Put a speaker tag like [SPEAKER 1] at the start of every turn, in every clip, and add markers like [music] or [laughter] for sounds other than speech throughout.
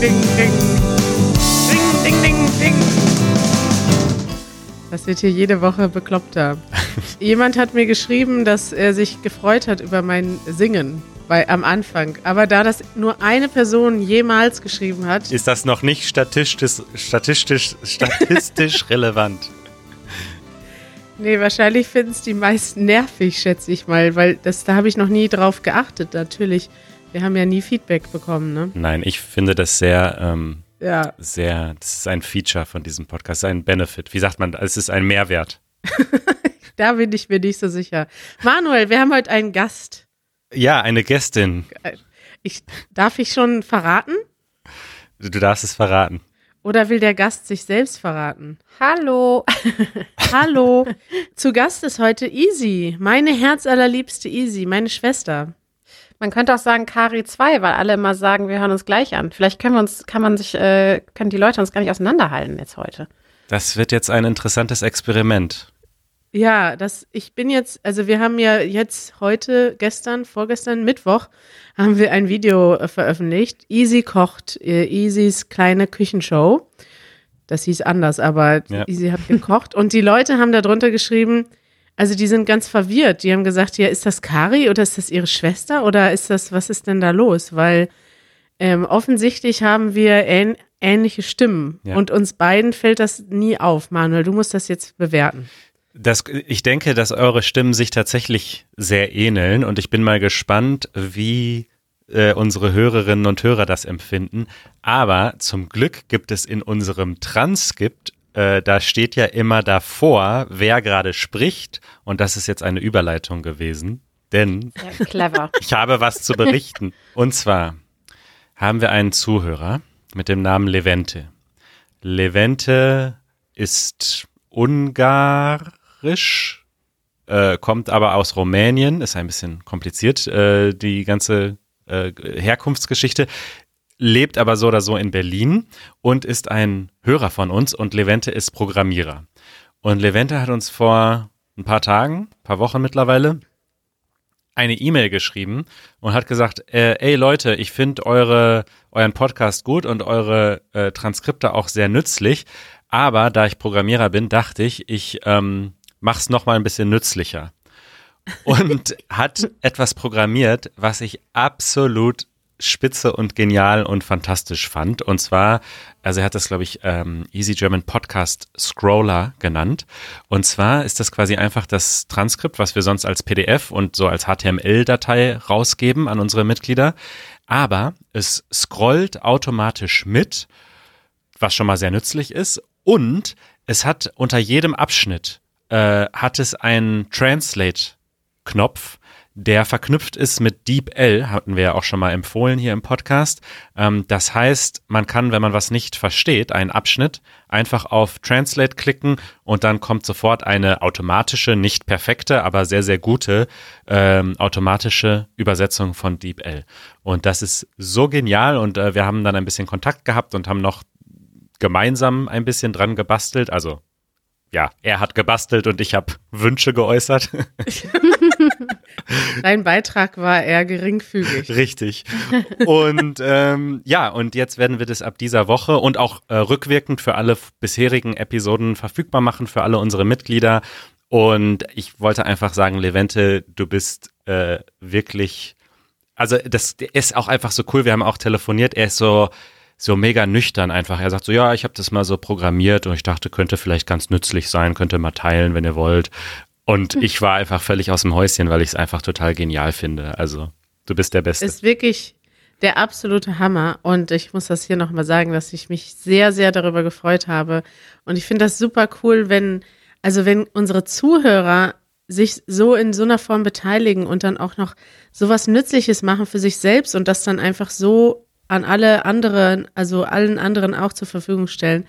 [SPEAKER 1] ding, ding. Ding, ding, ding, ding. Das wird hier jede Woche bekloppter. [laughs] Jemand hat mir geschrieben, dass er sich gefreut hat über mein Singen bei, am Anfang. Aber da das nur eine Person jemals geschrieben hat.
[SPEAKER 2] Ist das noch nicht statistisch, statistisch, statistisch [laughs] relevant?
[SPEAKER 1] Nee, wahrscheinlich finden es die meisten nervig, schätze ich mal, weil das, da habe ich noch nie drauf geachtet, natürlich. Wir haben ja nie Feedback bekommen, ne?
[SPEAKER 2] Nein, ich finde das sehr, ähm,
[SPEAKER 1] Ja.
[SPEAKER 2] sehr, das ist ein Feature von diesem Podcast, ein Benefit. Wie sagt man, es ist ein Mehrwert. [laughs]
[SPEAKER 1] Da bin ich mir nicht so sicher. Manuel, wir haben heute einen Gast.
[SPEAKER 2] Ja, eine Gästin.
[SPEAKER 1] Ich, darf ich schon verraten?
[SPEAKER 2] Du du darfst es verraten.
[SPEAKER 1] Oder will der Gast sich selbst verraten?
[SPEAKER 3] Hallo. [laughs]
[SPEAKER 1] Hallo. Zu Gast ist heute Easy, meine herzallerliebste Easy, meine Schwester.
[SPEAKER 3] Man könnte auch sagen Kari 2, weil alle immer sagen, wir hören uns gleich an. Vielleicht können wir uns, kann man sich, äh, können die Leute uns gar nicht auseinanderhalten jetzt heute.
[SPEAKER 2] Das wird jetzt ein interessantes Experiment.
[SPEAKER 1] Ja, das, ich bin jetzt, also wir haben ja jetzt heute, gestern, vorgestern, Mittwoch, haben wir ein Video äh, veröffentlicht. Easy kocht, äh, Easys kleine Küchenshow. Das hieß anders, aber
[SPEAKER 2] Ja.
[SPEAKER 1] Easy hat gekocht. Und die Leute haben da drunter geschrieben, also die sind ganz verwirrt. Die haben gesagt, ja, ist das Kari oder ist das ihre Schwester oder ist das, was ist denn da los? Weil ähm, offensichtlich haben wir ähn ähnliche Stimmen.
[SPEAKER 2] Ja.
[SPEAKER 1] Und uns beiden fällt das nie auf. Manuel, du musst das jetzt bewerten.
[SPEAKER 2] Das, ich denke, dass eure Stimmen sich tatsächlich sehr ähneln und ich bin mal gespannt, wie äh, unsere Hörerinnen und Hörer das empfinden. Aber zum Glück gibt es in unserem Transkript, äh, da steht ja immer davor, wer gerade spricht und das ist jetzt eine Überleitung gewesen, denn
[SPEAKER 3] clever. [laughs]
[SPEAKER 2] ich habe was zu berichten. Und zwar haben wir einen Zuhörer mit dem Namen Levente. Levente ist ungarisch, äh, kommt aber aus Rumänien, ist ein bisschen kompliziert, äh, die ganze äh, Herkunftsgeschichte, lebt aber so oder so in Berlin und ist ein Hörer von uns und Levente ist Programmierer. Und Levente hat uns vor ein paar Tagen, paar Wochen mittlerweile, eine E-Mail geschrieben und hat gesagt, äh, ey Leute, ich finde eure euren Podcast gut und eure äh, Transkripte auch sehr nützlich, aber da ich Programmierer bin, dachte ich, ich ähm, mach's noch mal ein bisschen nützlicher und [laughs] hat etwas programmiert, was ich absolut spitze und genial und fantastisch fand. Und zwar, also er hat das, glaube ich, ähm, Easy German Podcast Scroller genannt. Und zwar ist das quasi einfach das Transkript, was wir sonst als PDF und so als HTML-Datei rausgeben an unsere Mitglieder. Aber es scrollt automatisch mit, was schon mal sehr nützlich ist. Und es hat unter jedem Abschnitt äh, hat es einen Translate-Knopf, der verknüpft ist mit DeepL, hatten wir ja auch schon mal empfohlen hier im Podcast. Ähm, das heißt, man kann, wenn man was nicht versteht, einen Abschnitt, einfach auf Translate klicken und dann kommt sofort eine automatische, nicht perfekte, aber sehr, sehr gute ähm, automatische Übersetzung von DeepL. Und das ist so genial und äh, wir haben dann ein bisschen Kontakt gehabt und haben noch gemeinsam ein bisschen dran gebastelt. Also ja, er hat gebastelt und ich habe Wünsche geäußert. [laughs] [laughs]
[SPEAKER 1] Dein Beitrag war eher geringfügig.
[SPEAKER 2] Richtig. Und ähm, ja, und jetzt werden wir das ab dieser Woche und auch äh, rückwirkend für alle bisherigen Episoden verfügbar machen, für alle unsere Mitglieder. Und ich wollte einfach sagen, Levente, du bist äh, wirklich, also das ist auch einfach so cool. Wir haben auch telefoniert. Er ist so so mega nüchtern einfach. Er sagt so, ja, ich habe das mal so programmiert und ich dachte, könnte vielleicht ganz nützlich sein, könnte mal teilen, wenn ihr wollt. Und ich war einfach völlig aus dem Häuschen, weil ich es einfach total genial finde. Also, du bist der Beste.
[SPEAKER 1] Ist wirklich der absolute Hammer. Und ich muss das hier nochmal sagen, dass ich mich sehr, sehr darüber gefreut habe. Und ich finde das super cool, wenn, also wenn unsere Zuhörer sich so in so einer Form beteiligen und dann auch noch sowas Nützliches machen für sich selbst und das dann einfach so an alle anderen, also allen anderen auch zur Verfügung stellen.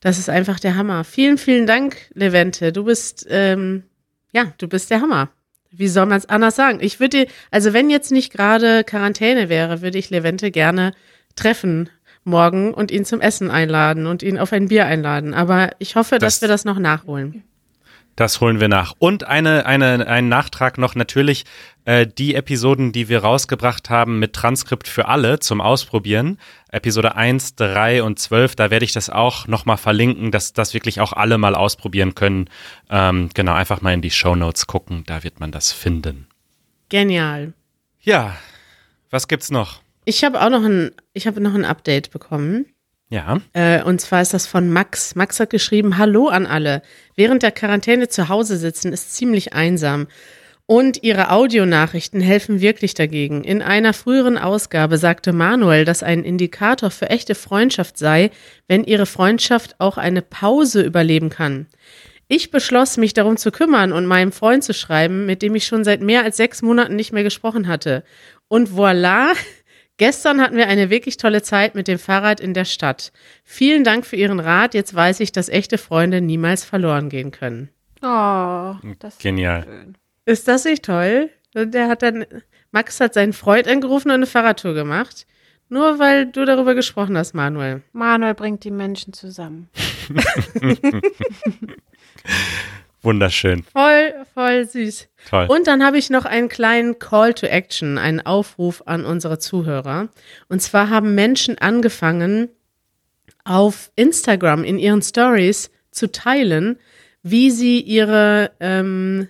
[SPEAKER 1] Das ist einfach der Hammer. Vielen, vielen Dank, Levente. Du bist, ähm, ja, du bist der Hammer. Wie soll man es anders sagen? Ich würde, also wenn jetzt nicht gerade Quarantäne wäre, würde ich Levente gerne treffen morgen und ihn zum Essen einladen und ihn auf ein Bier einladen. Aber ich hoffe, dass
[SPEAKER 2] Das-
[SPEAKER 1] wir das noch nachholen.
[SPEAKER 2] Das holen wir nach. Und eine, eine, ein Nachtrag noch natürlich äh, die Episoden, die wir rausgebracht haben mit Transkript für alle zum Ausprobieren. Episode 1, 3 und 12, da werde ich das auch nochmal verlinken, dass das wirklich auch alle mal ausprobieren können. Ähm, genau, einfach mal in die Show Notes gucken, da wird man das finden.
[SPEAKER 1] Genial.
[SPEAKER 2] Ja, was gibt's noch?
[SPEAKER 1] Ich habe auch noch ein, ich habe noch ein Update bekommen.
[SPEAKER 2] Ja.
[SPEAKER 1] Äh, und zwar ist das von Max. Max hat geschrieben, Hallo an alle. Während der Quarantäne zu Hause sitzen ist ziemlich einsam. Und ihre Audionachrichten helfen wirklich dagegen. In einer früheren Ausgabe sagte Manuel, dass ein Indikator für echte Freundschaft sei, wenn ihre Freundschaft auch eine Pause überleben kann. Ich beschloss, mich darum zu kümmern und meinem Freund zu schreiben, mit dem ich schon seit mehr als sechs Monaten nicht mehr gesprochen hatte. Und voilà, Gestern hatten wir eine wirklich tolle Zeit mit dem Fahrrad in der Stadt. Vielen Dank für Ihren Rat. Jetzt weiß ich, dass echte Freunde niemals verloren gehen können.
[SPEAKER 3] Oh, das
[SPEAKER 2] Genial.
[SPEAKER 3] ist schön.
[SPEAKER 1] Ist das nicht toll? Der hat dann, Max hat seinen Freund angerufen und eine Fahrradtour gemacht. Nur weil du darüber gesprochen hast, Manuel.
[SPEAKER 3] Manuel bringt die Menschen zusammen. [laughs] [laughs]
[SPEAKER 2] Wunderschön.
[SPEAKER 1] Voll, voll süß.
[SPEAKER 2] Toll.
[SPEAKER 1] Und dann habe ich noch einen kleinen Call to Action, einen Aufruf an unsere Zuhörer. Und zwar haben Menschen angefangen, auf Instagram in ihren Stories zu teilen, wie sie ihre, ähm,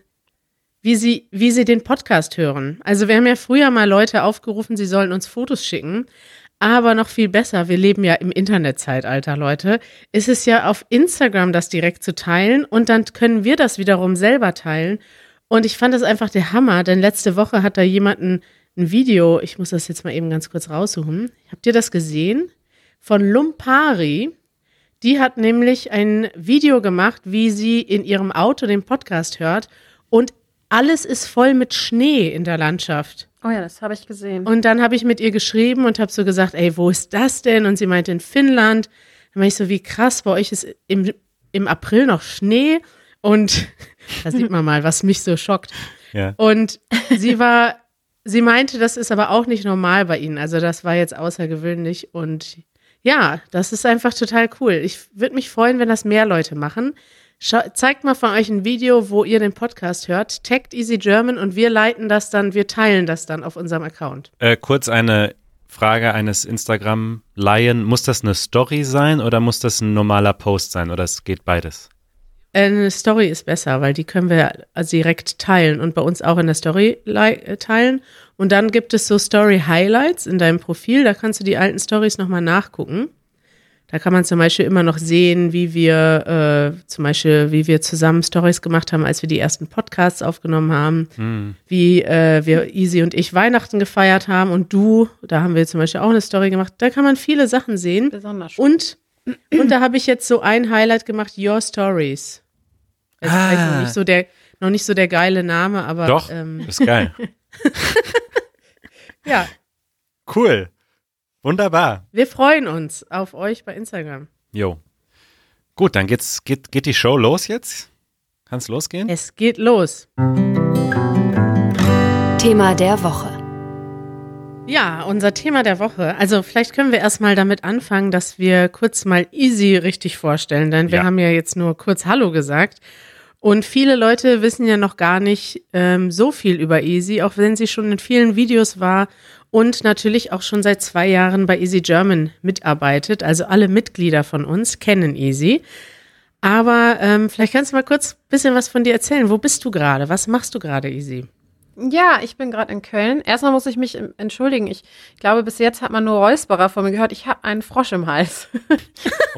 [SPEAKER 1] wie sie, wie sie den Podcast hören. Also wir haben ja früher mal Leute aufgerufen, sie sollen uns Fotos schicken. Aber noch viel besser, wir leben ja im Internetzeitalter, Leute, ist es ja auf Instagram das direkt zu teilen und dann können wir das wiederum selber teilen. Und ich fand das einfach der Hammer, denn letzte Woche hat da jemand ein, ein Video, ich muss das jetzt mal eben ganz kurz raussuchen. Habt ihr das gesehen? Von Lumpari. Die hat nämlich ein Video gemacht, wie sie in ihrem Auto den Podcast hört und alles ist voll mit Schnee in der Landschaft.
[SPEAKER 3] Oh ja, das habe ich gesehen.
[SPEAKER 1] Und dann habe ich mit ihr geschrieben und habe so gesagt, ey, wo ist das denn? Und sie meinte in Finnland. Dann war ich so, wie krass, bei euch ist im, im April noch Schnee. Und [laughs] da sieht man mal, was mich so schockt.
[SPEAKER 2] Ja.
[SPEAKER 1] Und sie war, sie meinte, das ist aber auch nicht normal bei ihnen. Also das war jetzt außergewöhnlich. Und ja, das ist einfach total cool. Ich würde mich freuen, wenn das mehr Leute machen. Schau, zeigt mal von euch ein Video, wo ihr den Podcast hört. Taggt Easy German und wir leiten das dann, wir teilen das dann auf unserem Account.
[SPEAKER 2] Äh, kurz eine Frage eines Instagram-Laien. Muss das eine Story sein oder muss das ein normaler Post sein oder es geht beides?
[SPEAKER 1] Äh, Eine Story ist besser, weil die können wir also direkt teilen und bei uns auch in der Story äh, teilen. Und dann gibt es so Story Highlights in deinem Profil, da kannst du die alten Stories nochmal nachgucken. Da kann man zum Beispiel immer noch sehen, wie wir äh, zum Beispiel, wie wir zusammen Stories gemacht haben, als wir die ersten Podcasts aufgenommen haben, wie äh, wir Easy und ich Weihnachten gefeiert haben und du, da haben wir zum Beispiel auch eine Story gemacht. Da kann man viele Sachen sehen.
[SPEAKER 3] Besonders schön.
[SPEAKER 1] Und, und da habe ich jetzt so ein Highlight gemacht, Your Stories. Ist vielleicht
[SPEAKER 2] Ah.
[SPEAKER 1] noch nicht so der, noch nicht so der geile Name, aber
[SPEAKER 2] Doch,
[SPEAKER 1] ähm,
[SPEAKER 2] ist geil. [laughs] [laughs]
[SPEAKER 1] ja,
[SPEAKER 2] cool. Wunderbar.
[SPEAKER 1] wir freuen uns auf euch bei Instagram.
[SPEAKER 2] Jo. Gut, dann geht's, geht, geht die Show los jetzt? Kann's losgehen?
[SPEAKER 1] Es geht los.
[SPEAKER 4] Thema der Woche.
[SPEAKER 1] Ja, unser Thema der Woche. Also vielleicht können wir erstmal damit anfangen, dass wir kurz mal Easy richtig vorstellen, denn wir
[SPEAKER 2] Ja.
[SPEAKER 1] haben ja jetzt nur kurz Hallo gesagt. Und viele Leute wissen ja noch gar nicht ähm, so viel über Easy, auch wenn sie schon in vielen Videos war und natürlich auch schon seit zwei Jahren bei Easy German mitarbeitet. Also alle Mitglieder von uns kennen Easy. Aber ähm, vielleicht kannst du mal kurz ein bisschen was von dir erzählen. Wo bist du gerade? Was machst du gerade, Easy?
[SPEAKER 3] Ja, ich bin gerade in Köln. Erstmal muss ich mich entschuldigen. Ich glaube, bis jetzt hat man nur Räusperer von mir gehört. Ich habe einen Frosch im Hals.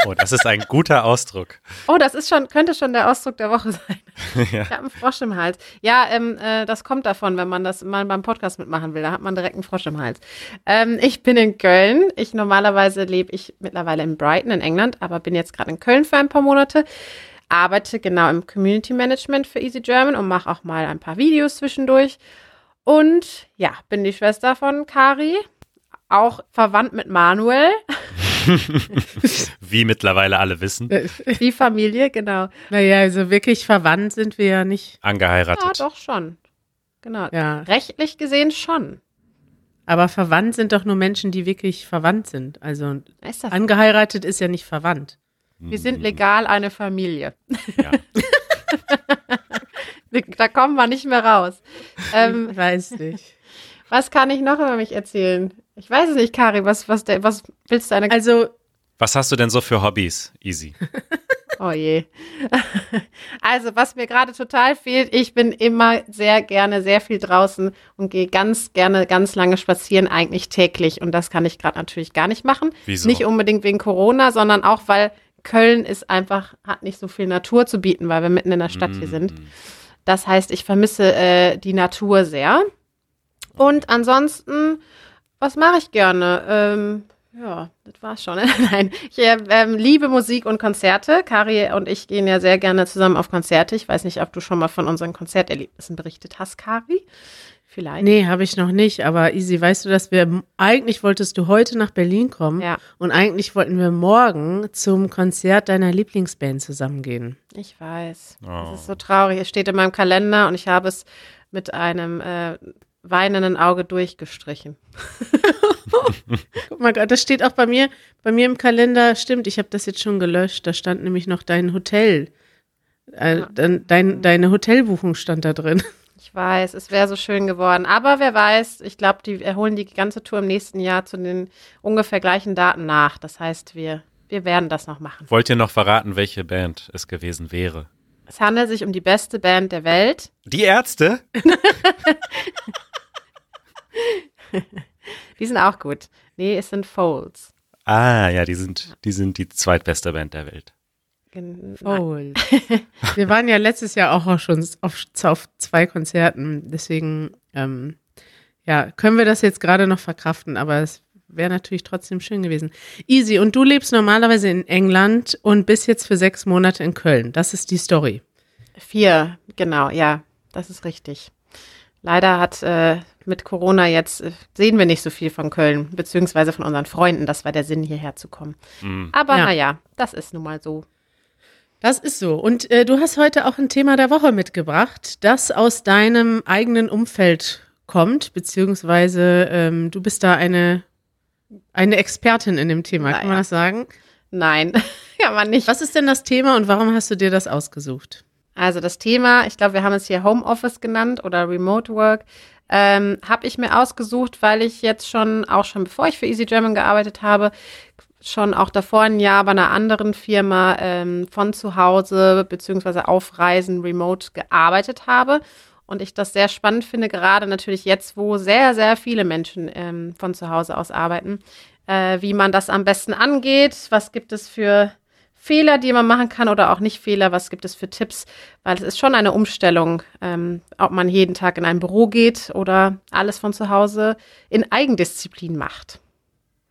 [SPEAKER 2] Oh, das ist ein guter Ausdruck.
[SPEAKER 3] Oh, das ist schon, könnte schon der Ausdruck der Woche sein. [laughs]
[SPEAKER 2] Ja.
[SPEAKER 3] Ich habe einen Frosch im Hals. Ja, ähm, äh, das kommt davon, wenn man das mal beim Podcast mitmachen will. Da hat man direkt einen Frosch im Hals. Ähm, ich bin in Köln. Ich normalerweise lebe ich mittlerweile in Brighton in England, aber bin jetzt gerade in Köln für ein paar Monate. Arbeite genau im Community Management für Easy German und mache auch mal ein paar Videos zwischendurch. Und ja, bin die Schwester von Kari, auch verwandt mit Manuel. [laughs]
[SPEAKER 2] Wie mittlerweile alle wissen.
[SPEAKER 3] Die Familie, genau.
[SPEAKER 1] Naja, also wirklich verwandt sind wir ja nicht.
[SPEAKER 2] Angeheiratet.
[SPEAKER 3] Ja, doch schon. Genau.
[SPEAKER 1] Ja.
[SPEAKER 3] Rechtlich gesehen schon.
[SPEAKER 1] Aber verwandt sind doch nur Menschen, die wirklich verwandt sind. Also
[SPEAKER 3] Ist das
[SPEAKER 1] angeheiratet ist ja nicht verwandt.
[SPEAKER 3] Wir sind legal eine Familie.
[SPEAKER 2] Ja. [laughs]
[SPEAKER 3] da kommen wir nicht mehr raus.
[SPEAKER 1] Ähm, ich weiß nicht.
[SPEAKER 3] Was kann ich noch über mich erzählen? Ich weiß es nicht, Kari. Was, was, was willst du eine?
[SPEAKER 1] Also,
[SPEAKER 2] was hast du denn so für Hobbys, Easy? [laughs]
[SPEAKER 3] Oh je. Also, was mir gerade total fehlt, ich bin immer sehr gerne sehr viel draußen und gehe ganz gerne ganz lange spazieren, eigentlich täglich. Und das kann ich gerade natürlich gar nicht machen.
[SPEAKER 2] Wieso?
[SPEAKER 3] Nicht unbedingt wegen Corona, sondern auch, weil Köln ist einfach, hat nicht so viel Natur zu bieten, weil wir mitten in der Stadt hier sind.
[SPEAKER 2] Mm.
[SPEAKER 3] Das heißt, ich vermisse äh, die Natur sehr. Und ansonsten, was mache ich gerne? Ähm, ja, das war's schon. [laughs] Nein, ich äh, ähm, liebe Musik und Konzerte. Kari und ich gehen ja sehr gerne zusammen auf Konzerte. Ich weiß nicht, ob du schon mal von unseren Konzerterlebnissen berichtet hast, Kari. Vielleicht.
[SPEAKER 1] Nee, habe ich noch nicht. Aber Easy, weißt du, dass wir eigentlich wolltest du heute nach Berlin kommen
[SPEAKER 3] Ja.
[SPEAKER 1] und eigentlich wollten wir morgen zum Konzert deiner Lieblingsband zusammengehen.
[SPEAKER 3] Ich weiß.
[SPEAKER 2] Oh.
[SPEAKER 3] Das ist so traurig. Es steht in meinem Kalender und ich habe es mit einem äh, weinenden Auge durchgestrichen. [laughs]
[SPEAKER 1] Guck mal, das steht auch bei mir, bei mir im Kalender. Stimmt, ich habe das jetzt schon gelöscht. Da stand nämlich noch dein Hotel. Äh, dein, dein, deine Hotelbuchung stand da drin.
[SPEAKER 3] Ich weiß, es wäre so schön geworden. Aber wer weiß, ich glaube, die erholen die ganze Tour im nächsten Jahr zu den ungefähr gleichen Daten nach. Das heißt, wir, wir werden das noch machen.
[SPEAKER 2] Wollt ihr noch verraten, welche Band es gewesen wäre?
[SPEAKER 3] Es handelt sich um die beste Band der Welt.
[SPEAKER 2] Die Ärzte? [laughs]
[SPEAKER 3] Die sind auch gut. Nee, es sind Folds.
[SPEAKER 2] Ah, ja, die sind, die sind die zweitbeste Band der Welt.
[SPEAKER 1] Voll. [laughs] wir waren ja letztes Jahr auch schon auf, auf zwei Konzerten. Deswegen, ähm, ja, können wir das jetzt gerade noch verkraften, aber es wäre natürlich trotzdem schön gewesen. Easy, und du lebst normalerweise in England und bist jetzt für sechs Monate in Köln. Das ist die Story.
[SPEAKER 3] Vier, genau, ja, das ist richtig. Leider hat äh, mit Corona jetzt, äh, sehen wir nicht so viel von Köln, beziehungsweise von unseren Freunden. Das war der Sinn, hierher zu kommen.
[SPEAKER 2] Mhm.
[SPEAKER 3] Aber
[SPEAKER 1] Ja.
[SPEAKER 3] naja, das ist nun mal so.
[SPEAKER 1] Das ist so. Und äh, du hast heute auch ein Thema der Woche mitgebracht, das aus deinem eigenen Umfeld kommt, beziehungsweise ähm, du bist da eine, eine Expertin in dem Thema, kann man
[SPEAKER 3] Naja.
[SPEAKER 1] das sagen?
[SPEAKER 3] Nein, [laughs] kann man nicht.
[SPEAKER 1] Was ist denn das Thema und warum hast du dir das ausgesucht?
[SPEAKER 3] Also das Thema, ich glaube, wir haben es hier Homeoffice genannt oder Remote Work, ähm, habe ich mir ausgesucht, weil ich jetzt schon, auch schon bevor ich für Easy German gearbeitet habe, schon auch davor ein Jahr bei einer anderen Firma ähm, von zu Hause beziehungsweise auf Reisen remote gearbeitet habe. Und ich das sehr spannend finde, gerade natürlich jetzt, wo sehr, sehr viele Menschen ähm, von zu Hause aus arbeiten, äh, wie man das am besten angeht. Was gibt es für Fehler, die man machen kann oder auch nicht Fehler? Was gibt es für Tipps? Weil es ist schon eine Umstellung, ähm, ob man jeden Tag in ein Büro geht oder alles von zu Hause in Eigendisziplin macht.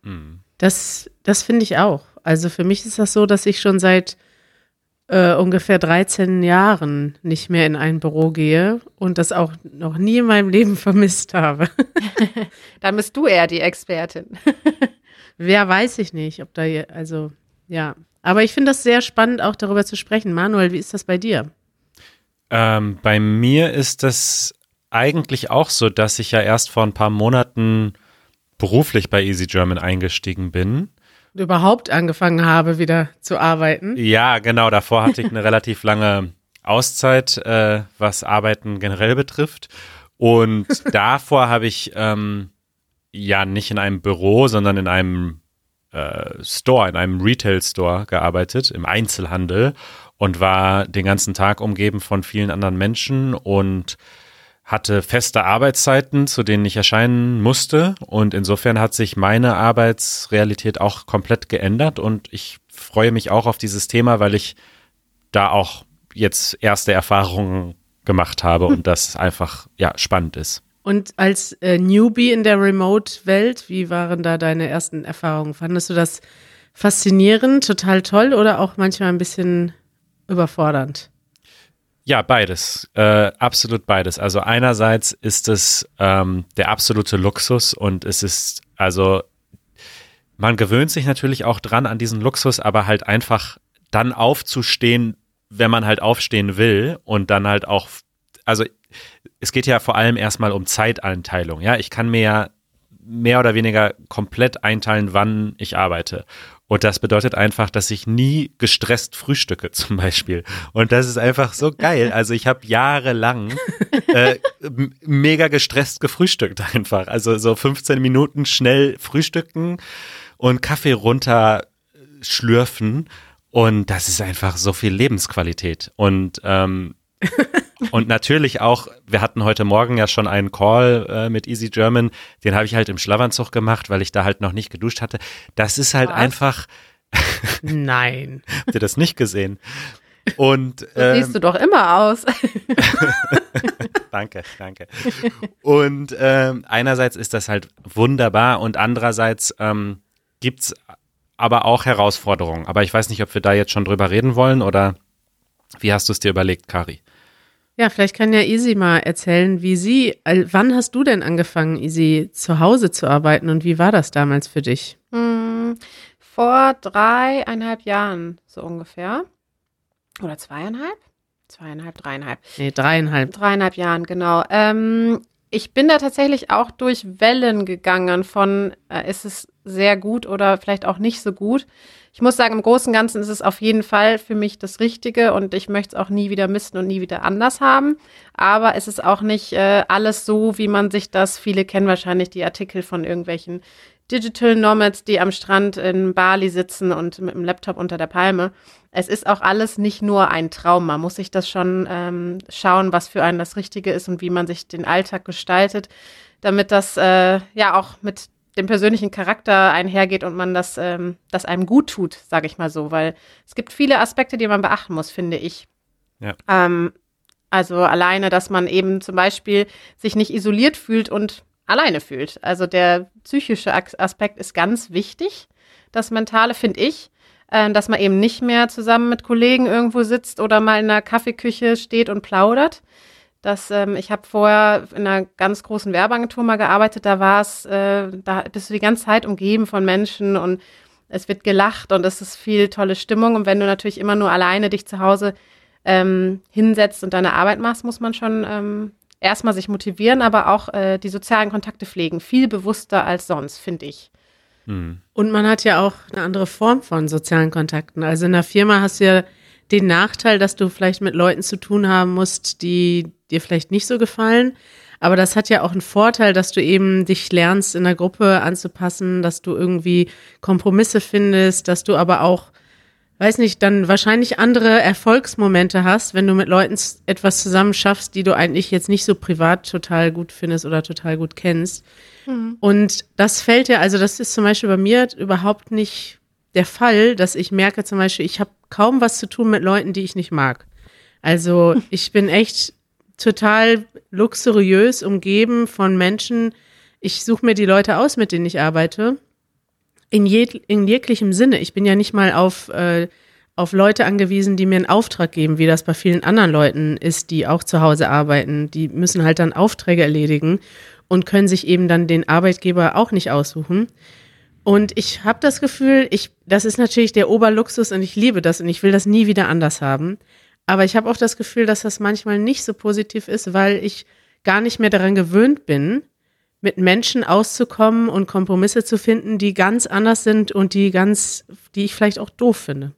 [SPEAKER 2] Mhm.
[SPEAKER 1] Das, das finde ich auch. Also für mich ist das so, dass ich schon seit äh, ungefähr 13 Jahren nicht mehr in ein Büro gehe und das auch noch nie in meinem Leben [laughs] vermisst habe. [laughs]
[SPEAKER 3] Dann bist du eher die Expertin. [laughs]
[SPEAKER 1] Wer weiß ich nicht, ob da, je- also, ja. Aber ich finde das sehr spannend, auch darüber zu sprechen. Manuel, wie ist das bei dir?
[SPEAKER 2] Ähm, bei mir ist das eigentlich auch so, dass ich ja erst vor ein paar Monaten beruflich bei Easy German eingestiegen bin.
[SPEAKER 1] Überhaupt angefangen habe, wieder zu arbeiten.
[SPEAKER 2] Ja, genau. Davor hatte ich eine [laughs] relativ lange Auszeit, äh, was Arbeiten generell betrifft. Und [laughs] davor habe ich ähm, ja nicht in einem Büro, sondern in einem äh, Store, in einem Retail-Store gearbeitet, im Einzelhandel und war den ganzen Tag umgeben von vielen anderen Menschen und hatte feste Arbeitszeiten, zu denen ich erscheinen musste. Und insofern hat sich meine Arbeitsrealität auch komplett geändert. Und ich freue mich auch auf dieses Thema, weil ich da auch jetzt erste Erfahrungen gemacht habe und [laughs] das einfach ja spannend ist.
[SPEAKER 1] Und als äh, Newbie in der Remote-Welt, wie waren da deine ersten Erfahrungen? Fandest du das faszinierend, total toll oder auch manchmal ein bisschen überfordernd?
[SPEAKER 2] Ja, beides. Äh, absolut beides. Also einerseits ist es ähm, der absolute Luxus und es ist, also man gewöhnt sich natürlich auch dran an diesen Luxus, aber halt einfach dann aufzustehen, wenn man halt aufstehen will und dann halt auch, also es geht ja vor allem erstmal um Zeiteinteilung. Ja, ich kann mir ja mehr oder weniger komplett einteilen, wann ich arbeite. Und das bedeutet einfach, dass ich nie gestresst frühstücke [laughs] zum Beispiel. Und das ist einfach so geil. Also ich habe jahrelang äh, mega gestresst gefrühstückt einfach. Also so 15 Minuten schnell frühstücken und Kaffee runter schlürfen. Und das ist einfach so viel Lebensqualität. Und ähm, und natürlich auch, wir hatten heute Morgen ja schon einen Call äh, mit Easy German, den habe ich halt im Schlafanzug gemacht, weil ich da halt noch nicht geduscht hatte. Das ist halt Was? einfach.
[SPEAKER 1] Nein. [laughs]
[SPEAKER 2] Habt ihr das nicht gesehen? Und
[SPEAKER 3] ähm, siehst du doch immer aus. [laughs] [laughs]
[SPEAKER 2] danke, danke. Und ähm, einerseits ist das halt wunderbar und andererseits ähm, es aber auch Herausforderungen. Aber ich weiß nicht, ob wir da jetzt schon drüber reden wollen oder wie hast du es dir überlegt, Kari?
[SPEAKER 1] Ja, vielleicht kann ja Easy mal erzählen, wie sie, wann hast du denn angefangen, Easy zu Hause zu arbeiten und wie war das damals für dich?
[SPEAKER 3] Hm, vor dreieinhalb Jahren so ungefähr. Oder zweieinhalb? Zweieinhalb, dreieinhalb.
[SPEAKER 1] Nee, dreieinhalb.
[SPEAKER 3] Dreieinhalb Jahren, genau. Ähm, ich bin da tatsächlich auch durch Wellen gegangen von, äh, ist es sehr gut oder vielleicht auch nicht so gut. Ich muss sagen, im Großen und Ganzen ist es auf jeden Fall für mich das Richtige und ich möchte es auch nie wieder missen und nie wieder anders haben. Aber es ist auch nicht äh, alles so, wie man sich das, viele kennen wahrscheinlich die Artikel von irgendwelchen Digital Nomads, die am Strand in Bali sitzen und mit dem Laptop unter der Palme. Es ist auch alles nicht nur ein Traum. Man muss sich das schon ähm, schauen, was für einen das Richtige ist und wie man sich den Alltag gestaltet, damit das äh, ja auch mit dem persönlichen Charakter einhergeht und man das, ähm, das einem gut tut, sage ich mal so, weil es gibt viele Aspekte, die man beachten muss, finde ich. Ja. Ähm, also alleine, dass man eben zum Beispiel sich nicht isoliert fühlt und alleine fühlt. Also der psychische Aspekt ist ganz wichtig. Das Mentale finde ich, äh, dass man eben nicht mehr zusammen mit Kollegen irgendwo sitzt oder mal in einer Kaffeeküche steht und plaudert, dass ähm, ich habe vorher in einer ganz großen Werbeagentur mal gearbeitet, da war es, äh, da bist du die ganze Zeit umgeben von Menschen und es wird gelacht und es ist viel tolle Stimmung. Und wenn du natürlich immer nur alleine dich zu Hause ähm, hinsetzt und deine Arbeit machst, muss man schon ähm, erstmal sich motivieren, aber auch äh, die sozialen Kontakte pflegen. Viel bewusster als sonst, finde ich.
[SPEAKER 1] Hm. Und man hat ja auch eine andere Form von sozialen Kontakten. Also in der Firma hast du ja den Nachteil, dass du vielleicht mit Leuten zu tun haben musst, die dir vielleicht nicht so gefallen. Aber das hat ja auch einen Vorteil, dass du eben dich lernst, in der Gruppe anzupassen, dass du irgendwie Kompromisse findest, dass du aber auch, weiß nicht, dann wahrscheinlich andere Erfolgsmomente hast, wenn du mit Leuten etwas zusammen schaffst, die du eigentlich jetzt nicht so privat total gut findest oder total gut kennst. Mhm. Und das fällt ja, also das ist zum Beispiel bei mir überhaupt nicht der Fall, dass ich merke zum Beispiel, ich habe kaum was zu tun mit Leuten, die ich nicht mag. Also [laughs] ich bin echt total luxuriös umgeben von Menschen. Ich suche mir die Leute aus, mit denen ich arbeite. In, jeg in jeglichem Sinne. Ich bin ja nicht mal auf, äh, auf Leute angewiesen, die mir einen Auftrag geben, wie das bei vielen anderen Leuten ist, die auch zu Hause arbeiten. Die müssen halt dann Aufträge erledigen und können sich eben dann den Arbeitgeber auch nicht aussuchen. Und ich habe das Gefühl, ich, das ist natürlich der Oberluxus und ich liebe das und ich will das nie wieder anders haben. Aber ich habe auch das Gefühl, dass das manchmal nicht so positiv ist, weil ich gar nicht mehr daran gewöhnt bin, mit Menschen auszukommen und Kompromisse zu finden, die ganz anders sind und die ganz, die ich vielleicht auch doof finde.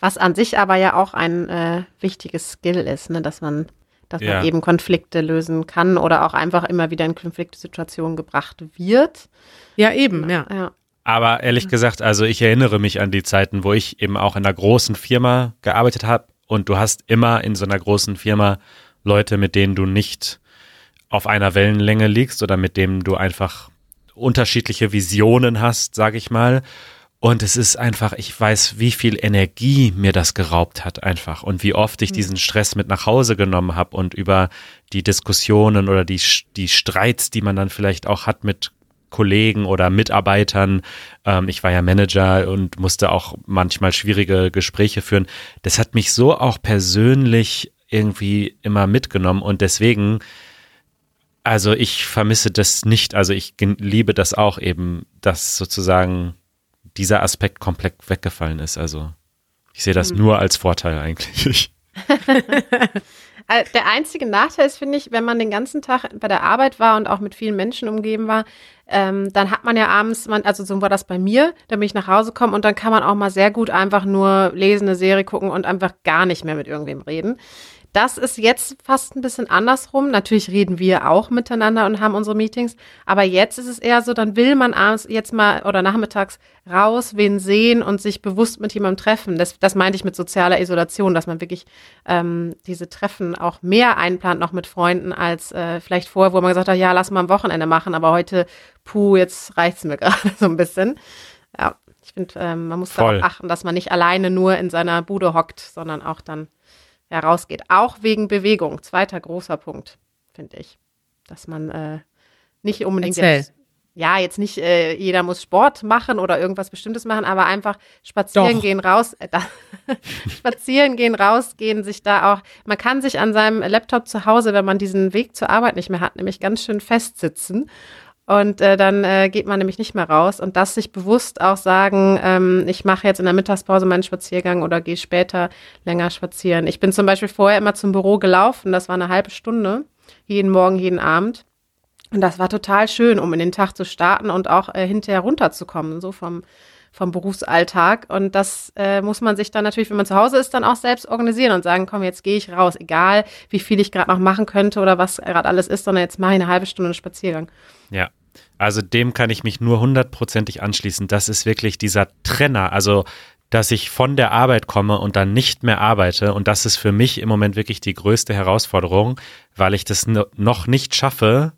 [SPEAKER 3] Was an sich aber ja auch ein äh, wichtiges Skill ist, ne? dass man, dass ja. man eben Konflikte lösen kann oder auch einfach immer wieder in Konfliktsituationen gebracht wird.
[SPEAKER 1] Ja, eben, ja. ja.
[SPEAKER 2] Aber ehrlich gesagt, also ich erinnere mich an die Zeiten, wo ich eben auch in einer großen Firma gearbeitet habe und du hast immer in so einer großen Firma Leute, mit denen du nicht auf einer Wellenlänge liegst oder mit denen du einfach unterschiedliche Visionen hast, sage ich mal. Und es ist einfach, ich weiß, wie viel Energie mir das geraubt hat einfach und wie oft ich mhm. diesen Stress mit nach Hause genommen habe und über die Diskussionen oder die, die Streits, die man dann vielleicht auch hat mit Kollegen oder Mitarbeitern. Ähm, ich war ja Manager und musste auch manchmal schwierige Gespräche führen. Das hat mich so auch persönlich irgendwie immer mitgenommen und deswegen, also ich vermisse das nicht. Also ich liebe das auch eben, dass sozusagen dieser Aspekt komplett weggefallen ist. Also ich sehe das mhm. nur als Vorteil eigentlich. [laughs] [laughs]
[SPEAKER 3] Der einzige Nachteil ist, finde ich, wenn man den ganzen Tag bei der Arbeit war und auch mit vielen Menschen umgeben war, ähm, dann hat man ja abends, man, also so war das bei mir, da bin ich nach Hause gekommen und dann kann man auch mal sehr gut einfach nur lesen, eine Serie gucken und einfach gar nicht mehr mit irgendwem reden. Das ist jetzt fast ein bisschen andersrum. Natürlich reden wir auch miteinander und haben unsere Meetings. Aber jetzt ist es eher so, dann will man abends jetzt mal oder nachmittags raus, wen sehen und sich bewusst mit jemandem treffen. Das, das meinte ich mit sozialer Isolation, dass man wirklich ähm, diese Treffen auch mehr einplant, noch mit Freunden, als äh, vielleicht vorher, wo man gesagt hat, ja, lass mal am Wochenende machen, aber heute, puh, jetzt reicht's mir [laughs] gerade so ein bisschen. Ja, ich finde, ähm, man muss darauf achten, dass man nicht alleine nur in seiner Bude hockt, sondern auch dann herausgeht. Auch wegen Bewegung. Zweiter großer Punkt, finde ich. Dass man äh, nicht unbedingt jetzt, ja, jetzt nicht äh, jeder muss Sport machen oder irgendwas Bestimmtes machen, aber einfach spazieren Doch. gehen, raus, äh, da, [laughs] spazieren gehen, rausgehen, sich da auch, man kann sich an seinem Laptop zu Hause, wenn man diesen Weg zur Arbeit nicht mehr hat, nämlich ganz schön festsitzen und äh, dann äh, geht man nämlich nicht mehr raus. Und das sich bewusst auch sagen, ähm, ich mache jetzt in der Mittagspause meinen Spaziergang oder gehe später länger spazieren. Ich bin zum Beispiel vorher immer zum Büro gelaufen, das war eine halbe Stunde, jeden Morgen, jeden Abend. Und das war total schön, um in den Tag zu starten und auch äh, hinterher runterzukommen, so vom, vom Berufsalltag. Und das äh, muss man sich dann natürlich, wenn man zu Hause ist, dann auch selbst organisieren und sagen, komm, jetzt gehe ich raus, egal wie viel ich gerade noch machen könnte oder was gerade alles ist, sondern jetzt mache ich eine halbe Stunde einen Spaziergang.
[SPEAKER 2] Ja, also dem kann ich mich nur hundertprozentig anschließen. Das ist wirklich dieser Trenner. Also dass ich von der Arbeit komme und dann nicht mehr arbeite. Und das ist für mich im Moment wirklich die größte Herausforderung, weil ich das noch nicht schaffe,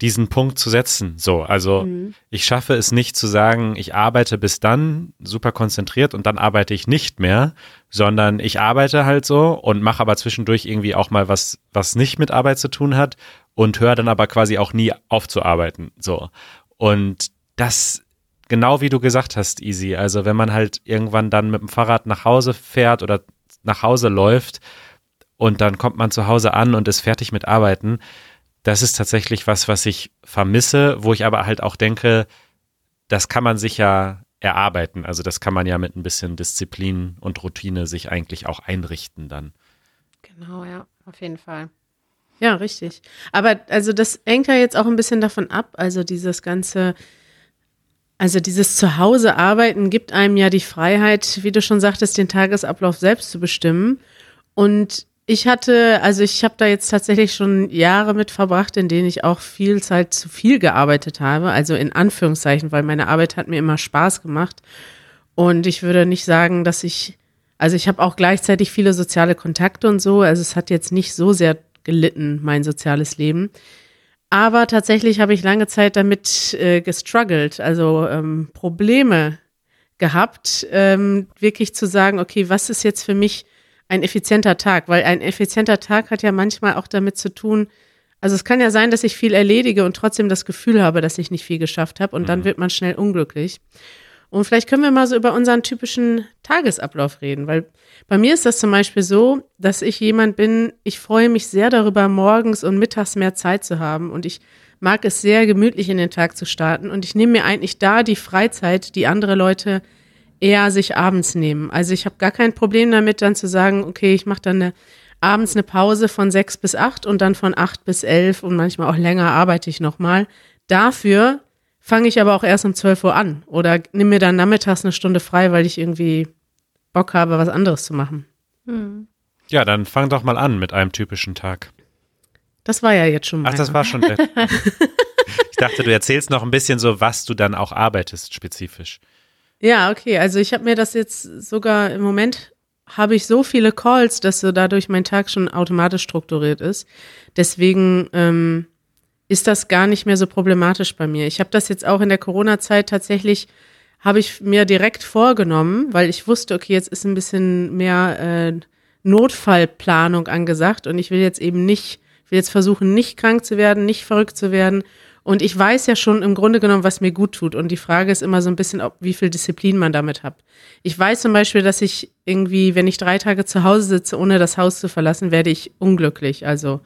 [SPEAKER 2] diesen Punkt zu setzen. So, also mhm. ich schaffe es nicht zu sagen, ich arbeite bis dann super konzentriert und dann arbeite ich nicht mehr, sondern ich arbeite halt so und mache aber zwischendurch irgendwie auch mal was, was nicht mit Arbeit zu tun hat und höre dann aber quasi auch nie auf zu arbeiten. So. Und das, genau wie du gesagt hast, Easy. Also wenn man halt irgendwann dann mit dem Fahrrad nach Hause fährt oder nach Hause läuft und dann kommt man zu Hause an und ist fertig mit Arbeiten, das ist tatsächlich was, was ich vermisse, wo ich aber halt auch denke, das kann man sich ja erarbeiten. Also das kann man ja mit ein bisschen Disziplin und Routine sich eigentlich auch einrichten dann.
[SPEAKER 3] Genau, ja, auf jeden Fall.
[SPEAKER 1] Ja, richtig. Aber also das hängt ja jetzt auch ein bisschen davon ab. Also dieses ganze, also dieses Zuhause arbeiten gibt einem ja die Freiheit, wie du schon sagtest, den Tagesablauf selbst zu bestimmen. Und ich hatte, also ich habe da jetzt tatsächlich schon Jahre mit verbracht, in denen ich auch viel Zeit zu viel gearbeitet habe. Also in Anführungszeichen, weil meine Arbeit hat mir immer Spaß gemacht. Und ich würde nicht sagen, dass ich, also ich habe auch gleichzeitig viele soziale Kontakte und so. Also es hat jetzt nicht so sehr gelitten, mein soziales Leben. Aber tatsächlich habe ich lange Zeit damit äh, gestruggelt, also ähm, Probleme gehabt, ähm, wirklich zu sagen, okay, was ist jetzt für mich ein effizienter Tag? Weil ein effizienter Tag hat ja manchmal auch damit zu tun, also es kann ja sein, dass ich viel erledige und trotzdem das Gefühl habe, dass ich nicht viel geschafft habe und mhm. dann wird man schnell unglücklich. Und vielleicht können wir mal so über unseren typischen Tagesablauf reden, weil bei mir ist das zum Beispiel so, dass ich jemand bin, ich freue mich sehr darüber, morgens und mittags mehr Zeit zu haben und ich mag es sehr gemütlich in den Tag zu starten und ich nehme mir eigentlich da die Freizeit, die andere Leute eher sich abends nehmen. Also ich habe gar kein Problem damit, dann zu sagen, okay, ich mache dann eine, abends eine Pause von sechs bis acht und dann von acht bis elf und manchmal auch länger arbeite ich nochmal. Dafür fange ich aber auch erst um 12 Uhr an oder nimm mir dann nachmittags eine Stunde frei, weil ich irgendwie Bock habe, was anderes zu machen. Hm.
[SPEAKER 2] Ja, dann fang doch mal an mit einem typischen Tag.
[SPEAKER 1] Das war ja jetzt schon
[SPEAKER 2] mal. Ach, das war schon. [laughs] ich dachte, du erzählst noch ein bisschen so, was du dann auch arbeitest spezifisch.
[SPEAKER 1] Ja, okay. Also ich habe mir das jetzt sogar im Moment habe ich so viele Calls, dass so dadurch mein Tag schon automatisch strukturiert ist. Deswegen ähm, ist das gar nicht mehr so problematisch bei mir. Ich habe das jetzt auch in der Corona-Zeit tatsächlich, habe ich mir direkt vorgenommen, weil ich wusste, okay, jetzt ist ein bisschen mehr äh, Notfallplanung angesagt und ich will jetzt eben nicht, will jetzt versuchen, nicht krank zu werden, nicht verrückt zu werden. Und ich weiß ja schon im Grunde genommen, was mir gut tut. Und die Frage ist immer so ein bisschen, ob, wie viel Disziplin man damit hat. Ich weiß zum Beispiel, dass ich irgendwie, wenn ich drei Tage zu Hause sitze, ohne das Haus zu verlassen, werde ich unglücklich. Also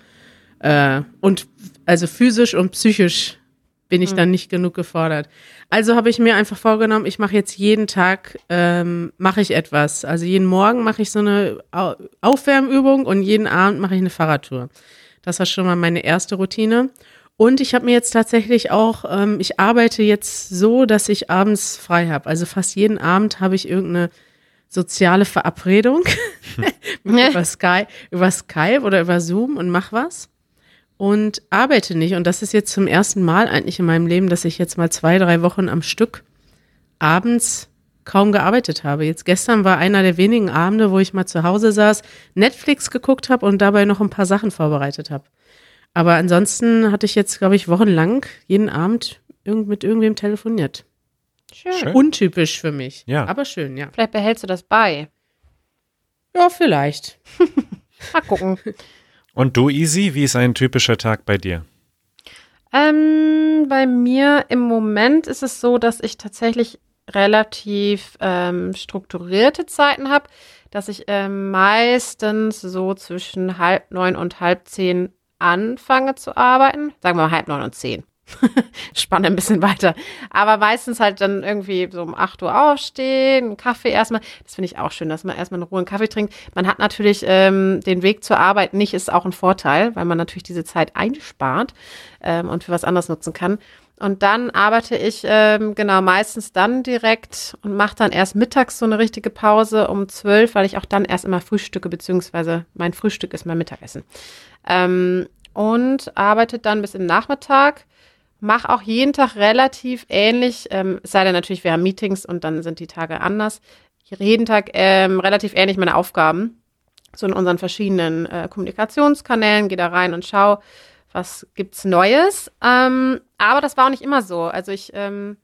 [SPEAKER 1] äh, und also physisch und psychisch bin ich dann nicht genug gefordert. Also habe ich mir einfach vorgenommen, ich mache jetzt jeden Tag ähm, mache ich etwas. Also jeden Morgen mache ich so eine Au Aufwärmübung und jeden Abend mache ich eine Fahrradtour. Das war schon mal meine erste Routine. Und ich habe mir jetzt tatsächlich auch, ähm, ich arbeite jetzt so, dass ich abends frei habe. Also fast jeden Abend habe ich irgendeine soziale Verabredung [laughs] [laughs] über, Skype, über Skype oder über Zoom und mach was und arbeite nicht. Und das ist jetzt zum ersten Mal eigentlich in meinem Leben, dass ich jetzt mal zwei, drei Wochen am Stück abends kaum gearbeitet habe. Jetzt gestern war einer der wenigen Abende, wo ich mal zu Hause saß, Netflix geguckt habe und dabei noch ein paar Sachen vorbereitet habe. Aber ansonsten hatte ich jetzt, glaube ich, wochenlang jeden Abend irgend mit irgendwem telefoniert.
[SPEAKER 3] Schön.
[SPEAKER 2] Schön.
[SPEAKER 1] Untypisch für mich.
[SPEAKER 2] Ja.
[SPEAKER 1] Aber schön, ja.
[SPEAKER 3] Vielleicht behältst du das bei.
[SPEAKER 1] Ja, vielleicht. [laughs]
[SPEAKER 3] Mal gucken.
[SPEAKER 2] Und du, Easy, wie ist ein typischer Tag bei dir?
[SPEAKER 3] Ähm, bei mir im Moment ist es so, dass ich tatsächlich relativ ähm, strukturierte Zeiten habe, dass ich ähm, meistens so zwischen halb neun und halb zehn anfange zu arbeiten. Sagen wir mal halb neun und zehn. [laughs] Spanne ein bisschen weiter. Aber meistens halt dann irgendwie so um 8 Uhr aufstehen, Kaffee erstmal. Das finde ich auch schön, dass man erstmal in Ruhe einen Kaffee trinkt. Man hat natürlich ähm, den Weg zur Arbeit nicht, ist auch ein Vorteil, weil man natürlich diese Zeit einspart ähm, und für was anderes nutzen kann. Und dann arbeite ich ähm, genau meistens dann direkt und mache dann erst mittags so eine richtige Pause um zwölf, weil ich auch dann erst immer frühstücke, beziehungsweise mein Frühstück ist mein Mittagessen. Ähm, und arbeite dann bis im Nachmittag. Mach auch jeden Tag relativ ähnlich, ähm, es sei denn natürlich, wir haben Meetings und dann sind die Tage anders. Jeden Tag ähm, relativ ähnlich meine Aufgaben. So in unseren verschiedenen äh, Kommunikationskanälen, gehe da rein und schau, was gibt's Neues. Ähm, aber das war auch nicht immer so. Also ich ähm,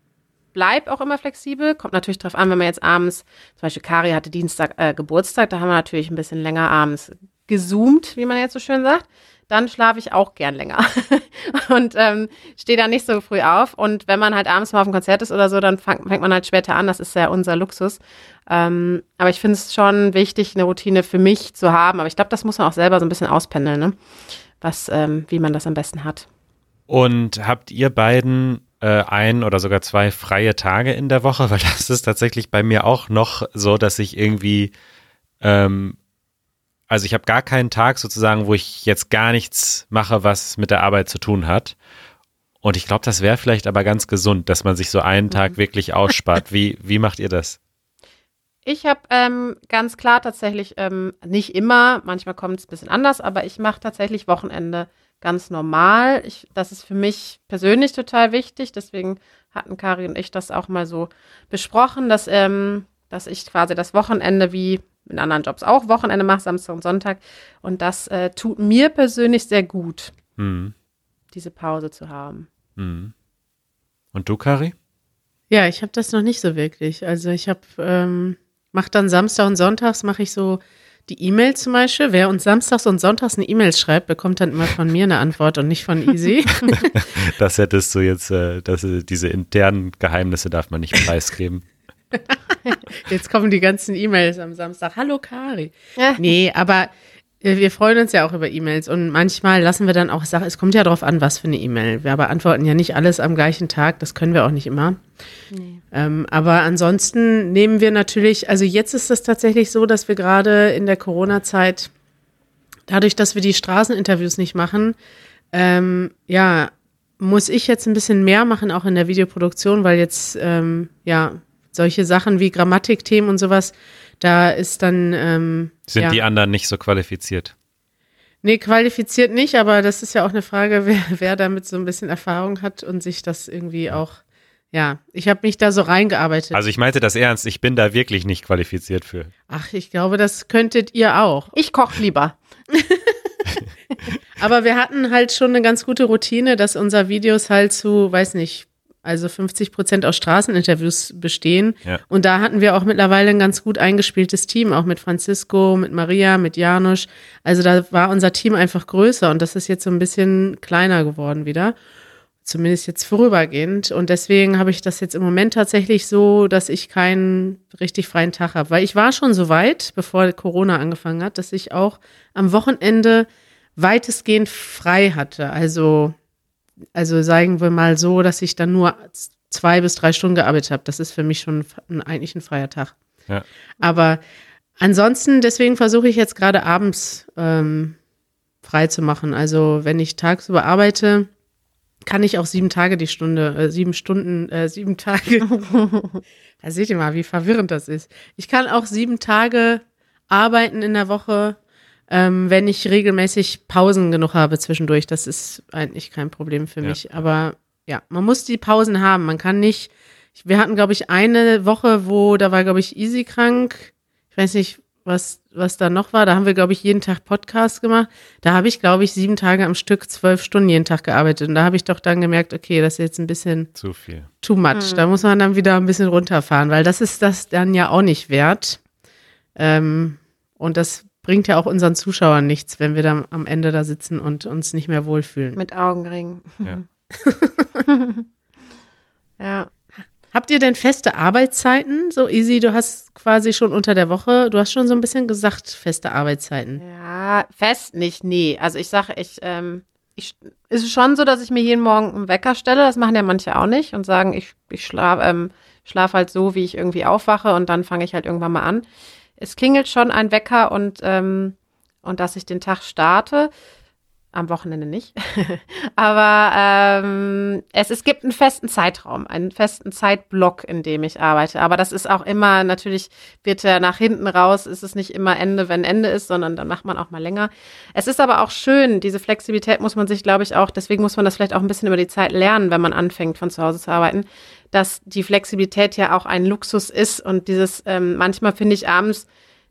[SPEAKER 3] bleib auch immer flexibel. Kommt natürlich drauf an, wenn man jetzt abends, zum Beispiel Kari hatte Dienstag äh, Geburtstag, da haben wir natürlich ein bisschen länger abends gezoomt, wie man jetzt so schön sagt. Dann schlafe ich auch gern länger [laughs] und ähm, stehe dann nicht so früh auf. Und wenn man halt abends mal auf dem Konzert ist oder so, dann fang, fängt man halt später an. Das ist ja unser Luxus. Ähm, aber ich finde es schon wichtig, eine Routine für mich zu haben. Aber ich glaube, das muss man auch selber so ein bisschen auspendeln, ne? Was, ähm, wie man das am besten hat.
[SPEAKER 2] Und habt ihr beiden äh, ein oder sogar zwei freie Tage in der Woche? [laughs] Weil das ist tatsächlich bei mir auch noch so, dass ich irgendwie, ähm, also ich habe gar keinen Tag sozusagen, wo ich jetzt gar nichts mache, was mit der Arbeit zu tun hat. Und ich glaube, das wäre vielleicht aber ganz gesund, dass man sich so einen Tag wirklich ausspart. Wie, wie macht ihr das?
[SPEAKER 3] Ich habe ähm, ganz klar tatsächlich, ähm, nicht immer, manchmal kommt es ein bisschen anders, aber ich mache tatsächlich Wochenende ganz normal. Ich, das ist für mich persönlich total wichtig. Deswegen hatten Kari und ich das auch mal so besprochen, dass, ähm, dass ich quasi das Wochenende wie in anderen Jobs auch Wochenende mache, Samstag und Sonntag. Und das äh, tut mir persönlich sehr gut,
[SPEAKER 2] Hm.
[SPEAKER 3] diese Pause zu haben.
[SPEAKER 2] Hm. Und du, Kari?
[SPEAKER 1] Ja, ich habe das noch nicht so wirklich. Also ich habe, ähm, mache dann Samstag und Sonntags, mache ich so die E-Mail zum Beispiel. Wer uns Samstags und Sonntags eine E-Mail schreibt, bekommt dann immer von mir eine Antwort und nicht von Easy. [laughs]
[SPEAKER 2] Das hättest du jetzt, äh, das, äh, diese internen Geheimnisse darf man nicht preisgeben. [laughs]
[SPEAKER 1] Jetzt kommen die ganzen E-Mails am Samstag. Hallo Kari.
[SPEAKER 3] Ja.
[SPEAKER 1] Nee, aber wir freuen uns ja auch über E-Mails und manchmal lassen wir dann auch Sachen, es kommt ja darauf an, was für eine E-Mail. Wir beantworten ja nicht alles am gleichen Tag, das können wir auch nicht immer. Ähm, aber ansonsten nehmen wir natürlich, also jetzt ist es tatsächlich so, dass wir gerade in der Corona-Zeit, dadurch, dass wir die Straßeninterviews nicht machen, ähm, ja, muss ich jetzt ein bisschen mehr machen, auch in der Videoproduktion, weil jetzt, ähm, ja, solche Sachen wie Grammatikthemen und sowas, da ist dann, ähm,
[SPEAKER 2] Sind
[SPEAKER 1] ja.
[SPEAKER 2] die anderen nicht so qualifiziert?
[SPEAKER 1] Nee, qualifiziert nicht, aber das ist ja auch eine Frage, [laughs] wer, wer damit so ein bisschen Erfahrung hat und sich das irgendwie auch, ja, ich habe mich da so reingearbeitet.
[SPEAKER 2] Also ich meinte das ernst, ich bin da wirklich nicht qualifiziert für.
[SPEAKER 1] Ach, ich glaube, das könntet ihr auch.
[SPEAKER 3] Ich koche lieber. [laughs] [laughs]
[SPEAKER 1] Aber wir hatten halt schon eine ganz gute Routine, dass unser Videos halt zu, weiß nicht, also 50 Prozent aus Straßeninterviews bestehen.
[SPEAKER 2] Ja.
[SPEAKER 1] Und da hatten wir auch mittlerweile ein ganz gut eingespieltes Team, auch mit Francisco, mit Maria, mit Janusz. Also da war unser Team einfach größer und das ist jetzt so ein bisschen kleiner geworden wieder. Zumindest jetzt vorübergehend. Und deswegen habe ich das jetzt im Moment tatsächlich so, dass ich keinen richtig freien Tag habe. Weil ich war schon so weit, bevor Corona angefangen hat, dass ich auch am Wochenende weitestgehend frei hatte. Also also sagen wir mal so, dass ich dann nur zwei bis drei Stunden gearbeitet habe. Das ist für mich schon ein, eigentlich ein freier Tag.
[SPEAKER 2] Ja.
[SPEAKER 1] Aber ansonsten, deswegen versuche ich jetzt gerade abends ähm, frei zu machen. Also wenn ich tagsüber arbeite, kann ich auch sieben Tage die Stunde, äh, sieben Stunden, äh, sieben [laughs] Tage. da seht ihr mal, wie verwirrend das ist. Ich kann auch sieben Tage arbeiten in der Woche, ähm, wenn ich regelmäßig Pausen genug habe zwischendurch. Das ist eigentlich kein Problem für
[SPEAKER 2] Ja.
[SPEAKER 1] mich. Aber ja, man muss die Pausen haben. Man kann nicht. Wir hatten, glaube ich, eine Woche, wo da war, glaube ich, Easy krank. Ich weiß nicht, was, was da noch war. Da haben wir, glaube ich, jeden Tag Podcast gemacht. Da habe ich, glaube ich, sieben Tage am Stück, zwölf Stunden jeden Tag gearbeitet. Und da habe ich doch dann gemerkt, okay, das ist jetzt ein bisschen
[SPEAKER 2] Zu viel.
[SPEAKER 1] too much. Da muss man dann wieder ein bisschen runterfahren, weil das ist das dann ja auch nicht wert. Ähm, und das bringt ja auch unseren Zuschauern nichts, wenn wir dann am Ende da sitzen und uns nicht mehr wohlfühlen.
[SPEAKER 3] Mit Augenringen.
[SPEAKER 2] Ja. [laughs]
[SPEAKER 3] Ja.
[SPEAKER 1] Habt ihr denn feste Arbeitszeiten? So easy, du hast quasi schon unter der Woche, du hast schon so ein bisschen gesagt, feste Arbeitszeiten.
[SPEAKER 3] Ja, fest nicht, nee. Also ich sage, ich, ähm, ich, ist schon so, dass ich mir jeden Morgen einen Wecker stelle. Das machen ja manche auch nicht und sagen, ich, ich schlafe ähm, schlaf halt so, wie ich irgendwie aufwache und dann fange ich halt irgendwann mal an. Es klingelt schon ein Wecker und, ähm, und dass ich den Tag starte. Am Wochenende nicht. [laughs] Aber ähm, es, es gibt einen festen Zeitraum, einen festen Zeitblock, in dem ich arbeite. Aber das ist auch immer, natürlich wird er nach hinten raus, ist es nicht immer Ende, wenn Ende ist, sondern dann macht man auch mal länger. Es ist aber auch schön, diese Flexibilität muss man sich, glaube ich, auch, deswegen muss man das vielleicht auch ein bisschen über die Zeit lernen, wenn man anfängt, von zu Hause zu arbeiten, dass die Flexibilität ja auch ein Luxus ist und dieses, ähm, manchmal finde ich abends,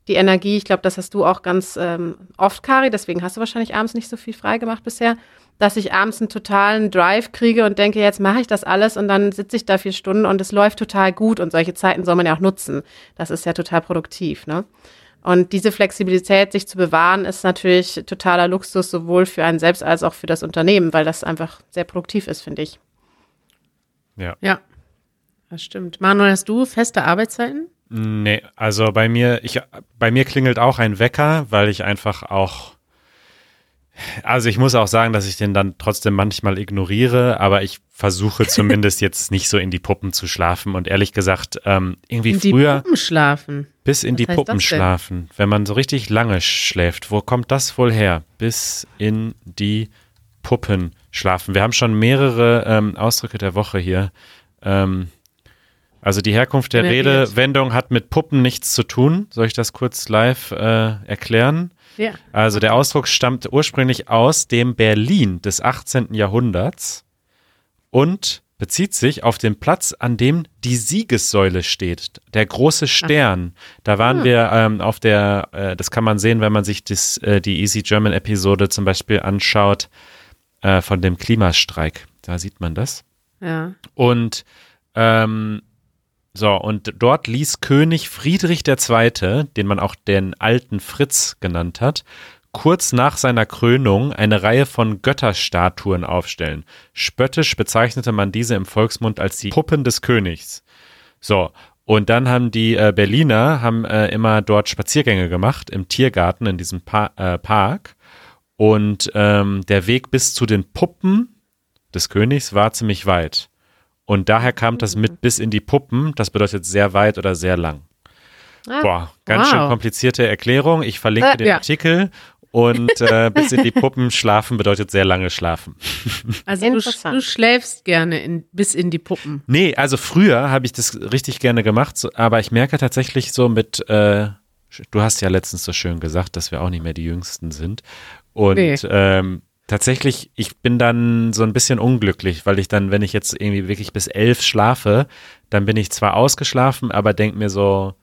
[SPEAKER 3] die Energie, ich glaube, das hast du auch ganz ähm, oft, Kari, deswegen hast du wahrscheinlich abends nicht so viel frei gemacht bisher, dass ich abends einen totalen Drive kriege und denke, jetzt mache ich das alles und dann sitze ich da vier Stunden und es läuft total gut und solche Zeiten soll man ja auch nutzen. Das ist ja total produktiv, ne? Und diese Flexibilität, sich zu bewahren, ist natürlich totaler Luxus, sowohl für einen selbst als auch für das Unternehmen, weil das einfach sehr produktiv ist, finde ich.
[SPEAKER 2] Ja.
[SPEAKER 1] Ja, das stimmt. Manuel, hast du feste Arbeitszeiten?
[SPEAKER 2] Nee, also bei mir, ich, bei mir klingelt auch ein Wecker, weil ich einfach auch, also ich muss auch sagen, dass ich den dann trotzdem manchmal ignoriere, aber ich versuche [laughs] zumindest jetzt nicht so in die Puppen zu schlafen und ehrlich gesagt, ähm, irgendwie
[SPEAKER 1] In die
[SPEAKER 2] früher
[SPEAKER 1] Puppen schlafen.
[SPEAKER 2] bis in
[SPEAKER 1] Was
[SPEAKER 2] die Puppen schlafen, wenn man so richtig lange schläft, wo kommt das wohl her? Bis in die Puppen schlafen. Wir haben schon mehrere ähm, Ausdrücke der Woche hier. Ähm, also die Herkunft der
[SPEAKER 1] Generiert.
[SPEAKER 2] Redewendung hat mit Puppen nichts zu tun. Soll ich das kurz live äh, erklären?
[SPEAKER 1] Ja.
[SPEAKER 2] Also der Ausdruck stammt ursprünglich aus dem Berlin des 18. Jahrhunderts und bezieht sich auf den Platz, an dem die Siegessäule steht, der große Stern. Da waren wir ähm, auf der, äh, das kann man sehen, wenn man sich das, äh, die Easy German Episode zum Beispiel anschaut äh, von dem Klimastreik. Da sieht man das.
[SPEAKER 1] Ja.
[SPEAKER 2] Und ähm, so, und dort ließ König Friedrich II., den man auch den alten Fritz genannt hat, kurz nach seiner Krönung eine Reihe von Götterstatuen aufstellen. Spöttisch bezeichnete man diese im Volksmund als die Puppen des Königs. So, und dann haben die äh, Berliner haben äh, immer dort Spaziergänge gemacht im Tiergarten in diesem pa äh, Park. Und ähm, der Weg bis zu den Puppen des Königs war ziemlich weit. Und daher kam das mit bis in die Puppen. Das bedeutet sehr weit oder sehr lang.
[SPEAKER 3] Ah,
[SPEAKER 2] Boah, ganz
[SPEAKER 1] wow.
[SPEAKER 2] schön komplizierte Erklärung. Ich verlinke
[SPEAKER 3] Äh,
[SPEAKER 2] den
[SPEAKER 1] ja.
[SPEAKER 2] Artikel. Und äh, [laughs] bis in die Puppen schlafen bedeutet sehr lange schlafen. [laughs]
[SPEAKER 1] Also du, du schläfst gerne in, bis in die Puppen.
[SPEAKER 2] Nee, also früher habe ich das richtig gerne gemacht, so, aber ich merke tatsächlich so mit, äh, du hast ja letztens so schön gesagt, dass wir auch nicht mehr die Jüngsten sind. Und
[SPEAKER 1] Nee.
[SPEAKER 2] ähm, tatsächlich, ich bin dann so ein bisschen unglücklich, weil ich dann, wenn ich jetzt irgendwie wirklich bis elf schlafe, dann bin ich zwar ausgeschlafen, aber denk mir so,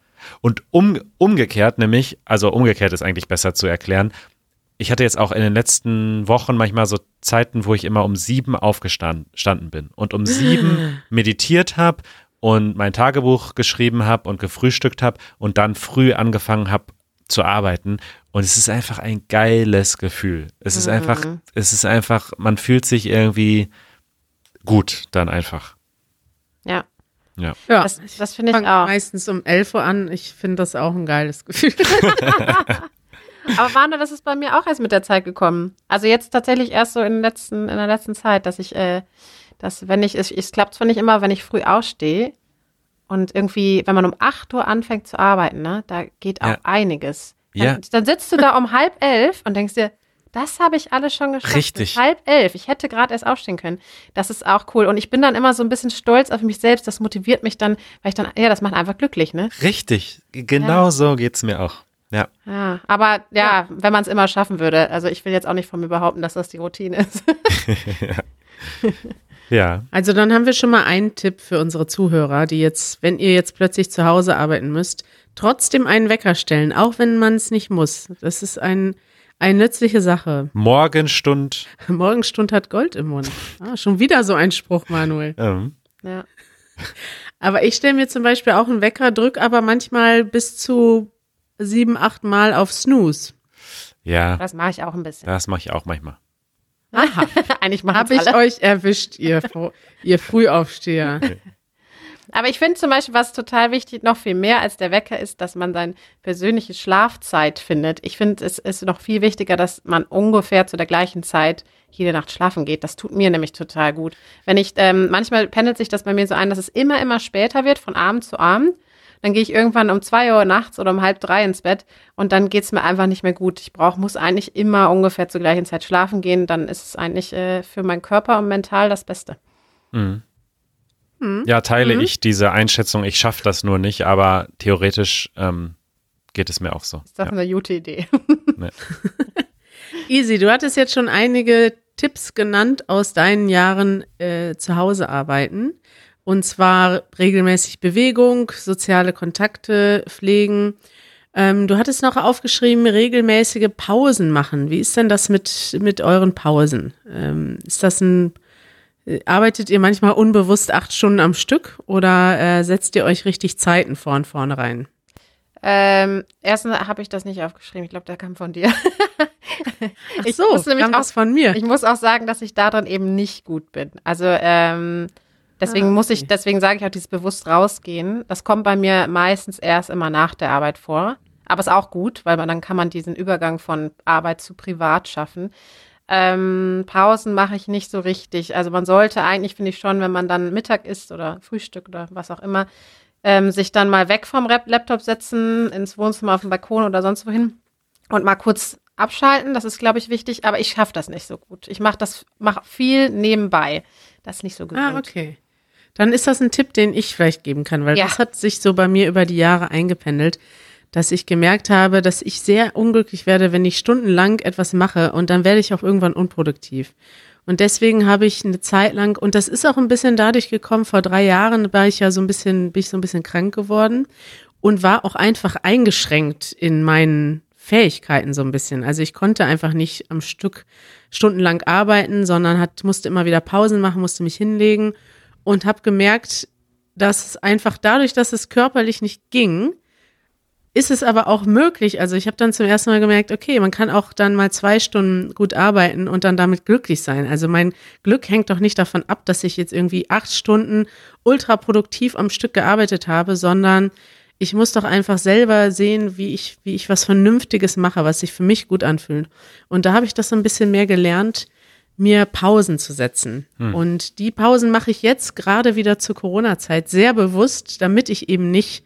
[SPEAKER 2] und um, umgekehrt nämlich, also umgekehrt ist eigentlich besser zu erklären, ich hatte jetzt auch in den letzten Wochen manchmal so Zeiten, wo ich immer um sieben aufgestanden standen bin und um sieben [laughs] meditiert habe und mein Tagebuch geschrieben habe und gefrühstückt habe und dann früh angefangen habe zu arbeiten. Und es ist einfach ein geiles Gefühl. Es ist einfach, es ist einfach, man fühlt sich irgendwie gut dann einfach.
[SPEAKER 3] Ja,
[SPEAKER 2] Ja.
[SPEAKER 1] Ja,
[SPEAKER 3] das, das finde ich
[SPEAKER 1] fange
[SPEAKER 3] auch.
[SPEAKER 1] meistens um 11 Uhr an. Ich finde das auch ein geiles Gefühl. [laughs] [laughs]
[SPEAKER 3] Aber Wanda, das ist bei mir auch erst mit der Zeit gekommen. Also jetzt tatsächlich erst so in, den letzten, in der letzten Zeit, dass ich, äh, dass wenn ich, es, es klappt zwar nicht immer, wenn ich früh ausstehe und irgendwie, wenn man um 8 Uhr anfängt zu arbeiten, ne, da geht auch
[SPEAKER 2] Ja.
[SPEAKER 3] einiges. Dann,
[SPEAKER 2] Ja.
[SPEAKER 3] dann sitzt du da um halb elf und denkst dir, das habe ich alles schon geschafft.
[SPEAKER 2] Richtig.
[SPEAKER 3] Bis halb elf. Ich hätte gerade erst aufstehen können. Das ist auch cool. Und ich bin dann immer so ein bisschen stolz auf mich selbst. Das motiviert mich dann, weil ich dann, ja, das macht einfach glücklich, ne?
[SPEAKER 2] Richtig, genau so geht's mir auch. Ja.
[SPEAKER 3] Ja, aber ja, wenn man es immer schaffen würde. Also ich will jetzt auch nicht von mir behaupten, dass das die Routine ist. [laughs] [laughs]
[SPEAKER 2] Ja.
[SPEAKER 1] Also dann haben wir schon mal einen Tipp für unsere Zuhörer, die jetzt, wenn ihr jetzt plötzlich zu Hause arbeiten müsst, trotzdem einen Wecker stellen, auch wenn man es nicht muss. Das ist ein, eine nützliche Sache.
[SPEAKER 2] Morgenstund. [laughs]
[SPEAKER 1] Morgenstund hat Gold im Mund. Ah, schon wieder so ein Spruch, Manuel.
[SPEAKER 2] Ähm,
[SPEAKER 3] ja. [laughs]
[SPEAKER 1] Aber ich stelle mir zum Beispiel auch einen Wecker, drück aber manchmal bis zu sieben, acht Mal auf Snooze.
[SPEAKER 2] ja,
[SPEAKER 3] Das mache ich auch ein bisschen.
[SPEAKER 2] das mache ich auch manchmal.
[SPEAKER 1] Aha, [laughs]
[SPEAKER 3] Eigentlich
[SPEAKER 1] habe ich
[SPEAKER 3] alle.
[SPEAKER 1] euch erwischt, ihr, ihr Frühaufsteher.
[SPEAKER 3] Aber ich finde zum Beispiel, was total wichtig, noch viel mehr als der Wecker ist, dass man sein persönliche Schlafzeit findet. Ich finde, es ist noch viel wichtiger, dass man ungefähr zu der gleichen Zeit jede Nacht schlafen geht. Das tut mir nämlich total gut. Wenn ich, ähm, manchmal pendelt sich das bei mir so ein, dass es immer, immer später wird, von Abend zu Abend. Dann gehe ich irgendwann um zwei Uhr nachts oder um halb drei ins Bett und dann geht's mir einfach nicht mehr gut. Ich brauch, muss eigentlich immer ungefähr zur gleichen Zeit schlafen gehen. Dann ist es eigentlich äh, für meinen Körper und mental das Beste.
[SPEAKER 2] Mhm. Ja, teile ich diese Einschätzung. Ich schaffe das nur nicht, aber theoretisch ähm, geht es mir auch so.
[SPEAKER 3] Ist das
[SPEAKER 2] Ja.
[SPEAKER 3] eine gute Idee? [laughs]
[SPEAKER 1] Easy, du hattest jetzt schon einige Tipps genannt aus deinen Jahren äh, zu Hause arbeiten. Und zwar regelmäßig Bewegung, soziale Kontakte pflegen. Ähm, du hattest noch aufgeschrieben, regelmäßige Pausen machen. Wie ist denn das mit, mit euren Pausen? Ähm, ist das ein, arbeitet ihr manchmal unbewusst acht Stunden am Stück oder äh, setzt ihr euch richtig Zeiten vorn vornherein?
[SPEAKER 3] Ähm, erstens habe ich das nicht aufgeschrieben. Ich glaube, der kam von dir.
[SPEAKER 1] Ach
[SPEAKER 3] Ich
[SPEAKER 1] so,
[SPEAKER 3] muss nämlich
[SPEAKER 1] kam
[SPEAKER 3] auch-
[SPEAKER 1] das von mir.
[SPEAKER 3] Ich muss auch sagen, dass ich darin eben nicht gut bin. Also ähm, deswegen
[SPEAKER 1] Ah,
[SPEAKER 3] muss ich,
[SPEAKER 1] okay.
[SPEAKER 3] deswegen sage ich auch dieses bewusst rausgehen. Das kommt bei mir meistens erst immer nach der Arbeit vor. Aber ist auch gut, weil man, dann kann man diesen Übergang von Arbeit zu Privat schaffen. Ähm, Pausen mache ich nicht so richtig. Also man sollte eigentlich, finde ich schon, wenn man dann Mittag isst oder Frühstück oder was auch immer, ähm, sich dann mal weg vom Laptop setzen, ins Wohnzimmer, auf den Balkon oder sonst wohin und mal kurz abschalten. Das ist, glaube ich, wichtig, aber ich schaffe das nicht so gut. Ich mache das, mache viel nebenbei. Das ist nicht so gut.
[SPEAKER 1] Ah, okay. Dann ist das ein Tipp, den ich vielleicht geben kann, weil
[SPEAKER 3] Ja.
[SPEAKER 1] das hat sich so bei mir über die Jahre eingependelt, dass ich gemerkt habe, dass ich sehr unglücklich werde, wenn ich stundenlang etwas mache und dann werde ich auch irgendwann unproduktiv. Und deswegen habe ich eine Zeit lang, und das ist auch ein bisschen dadurch gekommen, vor drei Jahren war ich ja so ein bisschen, bin ich so ein bisschen krank geworden und war auch einfach eingeschränkt in meinen Fähigkeiten so ein bisschen. Also ich konnte einfach nicht am Stück stundenlang arbeiten, sondern hat, musste immer wieder Pausen machen, musste mich hinlegen und habe gemerkt, dass einfach dadurch, dass es körperlich nicht ging, ist es aber auch möglich. Also ich habe dann zum ersten Mal gemerkt, okay, man kann auch dann mal zwei Stunden gut arbeiten und dann damit glücklich sein. Also mein Glück hängt doch nicht davon ab, dass ich jetzt irgendwie acht Stunden ultra produktiv am Stück gearbeitet habe, sondern ich muss doch einfach selber sehen, wie ich, wie ich was Vernünftiges mache, was sich für mich gut anfühlt. Und da habe ich das so ein bisschen mehr gelernt, mir Pausen zu setzen. Und die Pausen mache ich jetzt gerade wieder zur Corona-Zeit sehr bewusst, damit ich eben nicht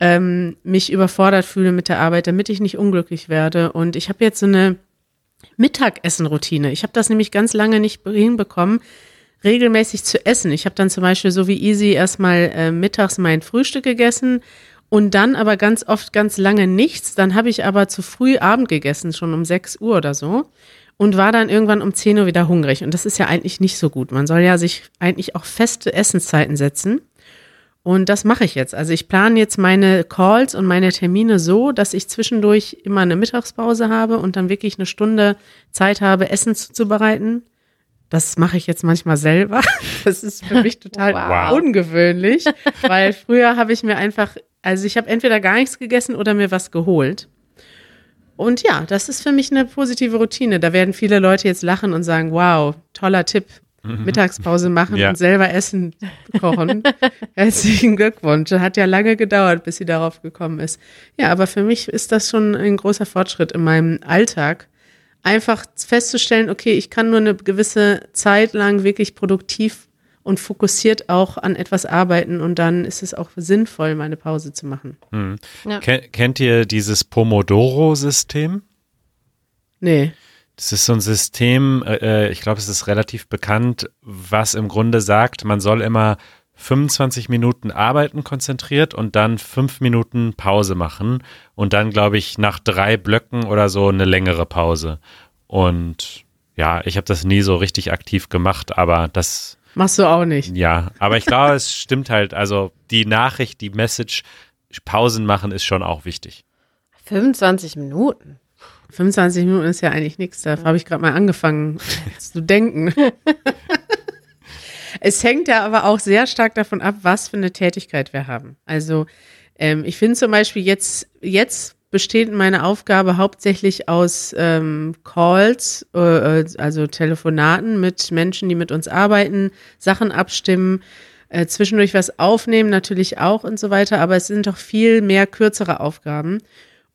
[SPEAKER 1] ähm, mich überfordert fühle mit der Arbeit, damit ich nicht unglücklich werde. Und ich habe jetzt so eine Mittagessen-Routine. Ich habe das nämlich ganz lange nicht hinbekommen, regelmäßig zu essen. Ich habe dann zum Beispiel so wie Easy erstmal äh, mittags mein Frühstück gegessen und dann aber ganz oft ganz lange nichts. Dann habe ich aber zu früh Abend gegessen, schon um 6 Uhr oder so. Und war dann irgendwann um 10 Uhr wieder hungrig. Und das ist ja eigentlich nicht so gut. Man soll ja sich eigentlich auch feste Essenszeiten setzen. Und das mache ich jetzt. Also ich plane jetzt meine Calls und meine Termine so, dass ich zwischendurch immer eine Mittagspause habe und dann wirklich eine Stunde Zeit habe, Essen zuzubereiten. Das mache ich jetzt manchmal selber. [laughs] Das ist für mich total
[SPEAKER 3] Wow.
[SPEAKER 1] ungewöhnlich, weil früher habe ich mir einfach, also ich habe entweder gar nichts gegessen oder mir was geholt. Und ja, das ist für mich eine positive Routine. Da werden viele Leute jetzt lachen und sagen, wow, toller Tipp. [laughs] Mittagspause machen
[SPEAKER 2] Ja.
[SPEAKER 1] und selber Essen kochen. [laughs] Herzlichen Glückwunsch. Hat ja lange gedauert, bis sie darauf gekommen ist. Ja, aber für mich ist das schon ein großer Fortschritt in meinem Alltag. Einfach festzustellen, okay, ich kann nur eine gewisse Zeit lang wirklich produktiv und fokussiert auch an etwas arbeiten und dann ist es auch sinnvoll, meine Pause zu machen.
[SPEAKER 3] Ja.
[SPEAKER 2] Ken kennt ihr dieses Pomodoro-System?
[SPEAKER 1] Nee.
[SPEAKER 2] Das ist so ein System, äh, ich glaube, es ist relativ bekannt, was im Grunde sagt, man soll immer 25 Minuten arbeiten konzentriert und dann fünf Minuten Pause machen und dann, glaube ich, nach drei Blöcken oder so eine längere Pause. Und ja, ich habe das nie so richtig aktiv gemacht, aber das,
[SPEAKER 1] Machst du auch nicht.
[SPEAKER 2] ja, aber ich glaube, es stimmt halt, also die Nachricht, die Message, Pausen machen ist schon auch wichtig.
[SPEAKER 3] 25 Minuten.
[SPEAKER 1] 25 Minuten ist ja eigentlich nichts. Da habe ich gerade mal angefangen [laughs] zu denken. [laughs] es hängt ja aber auch sehr stark davon ab, was für eine Tätigkeit wir haben. Also ähm, ich finde zum Beispiel jetzt, jetzt besteht meine Aufgabe hauptsächlich aus ähm, Calls, äh, also Telefonaten mit Menschen, die mit uns arbeiten, Sachen abstimmen, äh, zwischendurch was aufnehmen, natürlich auch und so weiter, aber es sind doch viel mehr kürzere Aufgaben.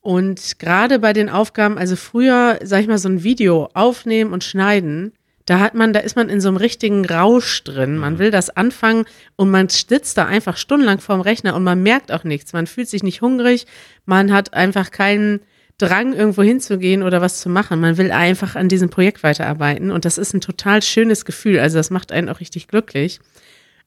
[SPEAKER 1] Und gerade bei den Aufgaben, also früher, sag ich mal, so ein Video aufnehmen und schneiden, da hat man, da ist man in so einem richtigen Rausch drin. Man will das anfangen und man sitzt da einfach stundenlang vorm Rechner und man merkt auch nichts. Man fühlt sich nicht hungrig, man hat einfach keinen Drang, irgendwo hinzugehen oder was zu machen. Man will einfach an diesem Projekt weiterarbeiten und das ist ein total schönes Gefühl. Also das macht einen auch richtig glücklich.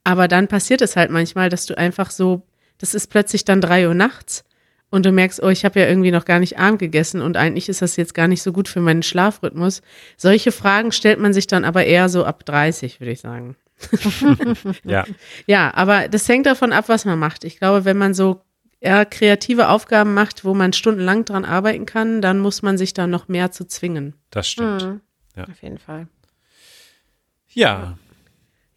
[SPEAKER 1] Aber dann passiert es halt manchmal, dass du einfach so, das ist plötzlich dann drei Uhr nachts und du merkst, oh, ich habe ja irgendwie noch gar nicht Abend gegessen und eigentlich ist das jetzt gar nicht so gut für meinen Schlafrhythmus. Solche Fragen stellt man sich dann aber eher so ab 30, würde ich sagen. [laughs]
[SPEAKER 2] Ja.
[SPEAKER 1] Ja, aber das hängt davon ab, was man macht. Ich glaube, wenn man so eher kreative Aufgaben macht, wo man stundenlang dran arbeiten kann, dann muss man sich da noch mehr zu zwingen.
[SPEAKER 2] Das stimmt.
[SPEAKER 3] Mhm.
[SPEAKER 2] Ja.
[SPEAKER 3] Auf jeden Fall.
[SPEAKER 2] Ja,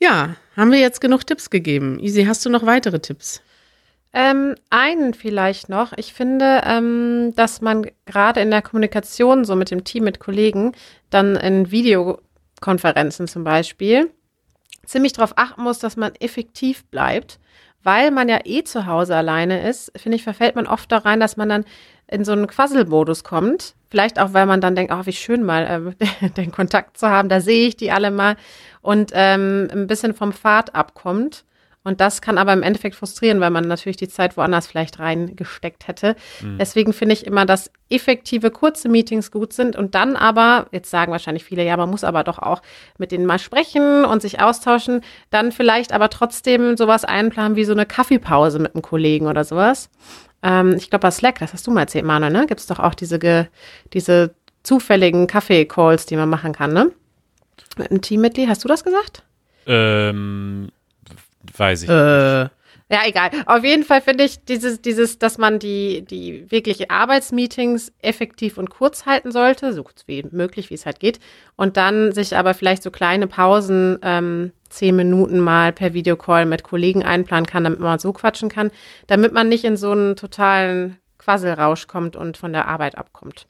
[SPEAKER 1] Ja, haben wir jetzt genug Tipps gegeben. Easy, hast du noch weitere Tipps?
[SPEAKER 3] Ähm, einen vielleicht noch. Ich finde, ähm, dass man gerade in der Kommunikation so mit dem Team, mit Kollegen, dann in Videokonferenzen zum Beispiel, ziemlich darauf achten muss, dass man effektiv bleibt. Weil man ja eh zu Hause alleine ist, finde ich, verfällt man oft da rein, dass man dann in so einen Quasselmodus kommt. Vielleicht auch, weil man dann denkt, ach, wie schön mal äh, [laughs] den Kontakt zu haben, da sehe ich die alle mal und ähm, ein bisschen vom Pfad abkommt. Und das kann aber im Endeffekt frustrieren, weil man natürlich die Zeit woanders vielleicht reingesteckt hätte. Deswegen finde ich immer, dass effektive kurze Meetings gut sind und dann aber, jetzt sagen wahrscheinlich viele, ja, man muss aber doch auch mit denen mal sprechen und sich austauschen, dann vielleicht aber trotzdem sowas einplanen wie so eine Kaffeepause mit einem Kollegen oder sowas. Ähm, ich glaube, bei Slack, das hast du mal erzählt, Manuel, ne? Gibt es doch auch diese, diese zufälligen Kaffee-Calls, die man machen kann, ne? Mit einem Teammitglied, hast du das gesagt?
[SPEAKER 2] ähm, weiß ich.
[SPEAKER 1] Äh,
[SPEAKER 3] Ja, egal. Auf jeden Fall finde ich dieses, dieses, dass man die, die wirkliche Arbeitsmeetings effektiv und kurz halten sollte, so kurz wie möglich, wie es halt geht. Und dann sich aber vielleicht so kleine Pausen, ähm, zehn Minuten mal per Videocall mit Kollegen einplanen kann, damit man so quatschen kann, damit man nicht in so einen totalen Quasselrausch kommt und von der Arbeit abkommt.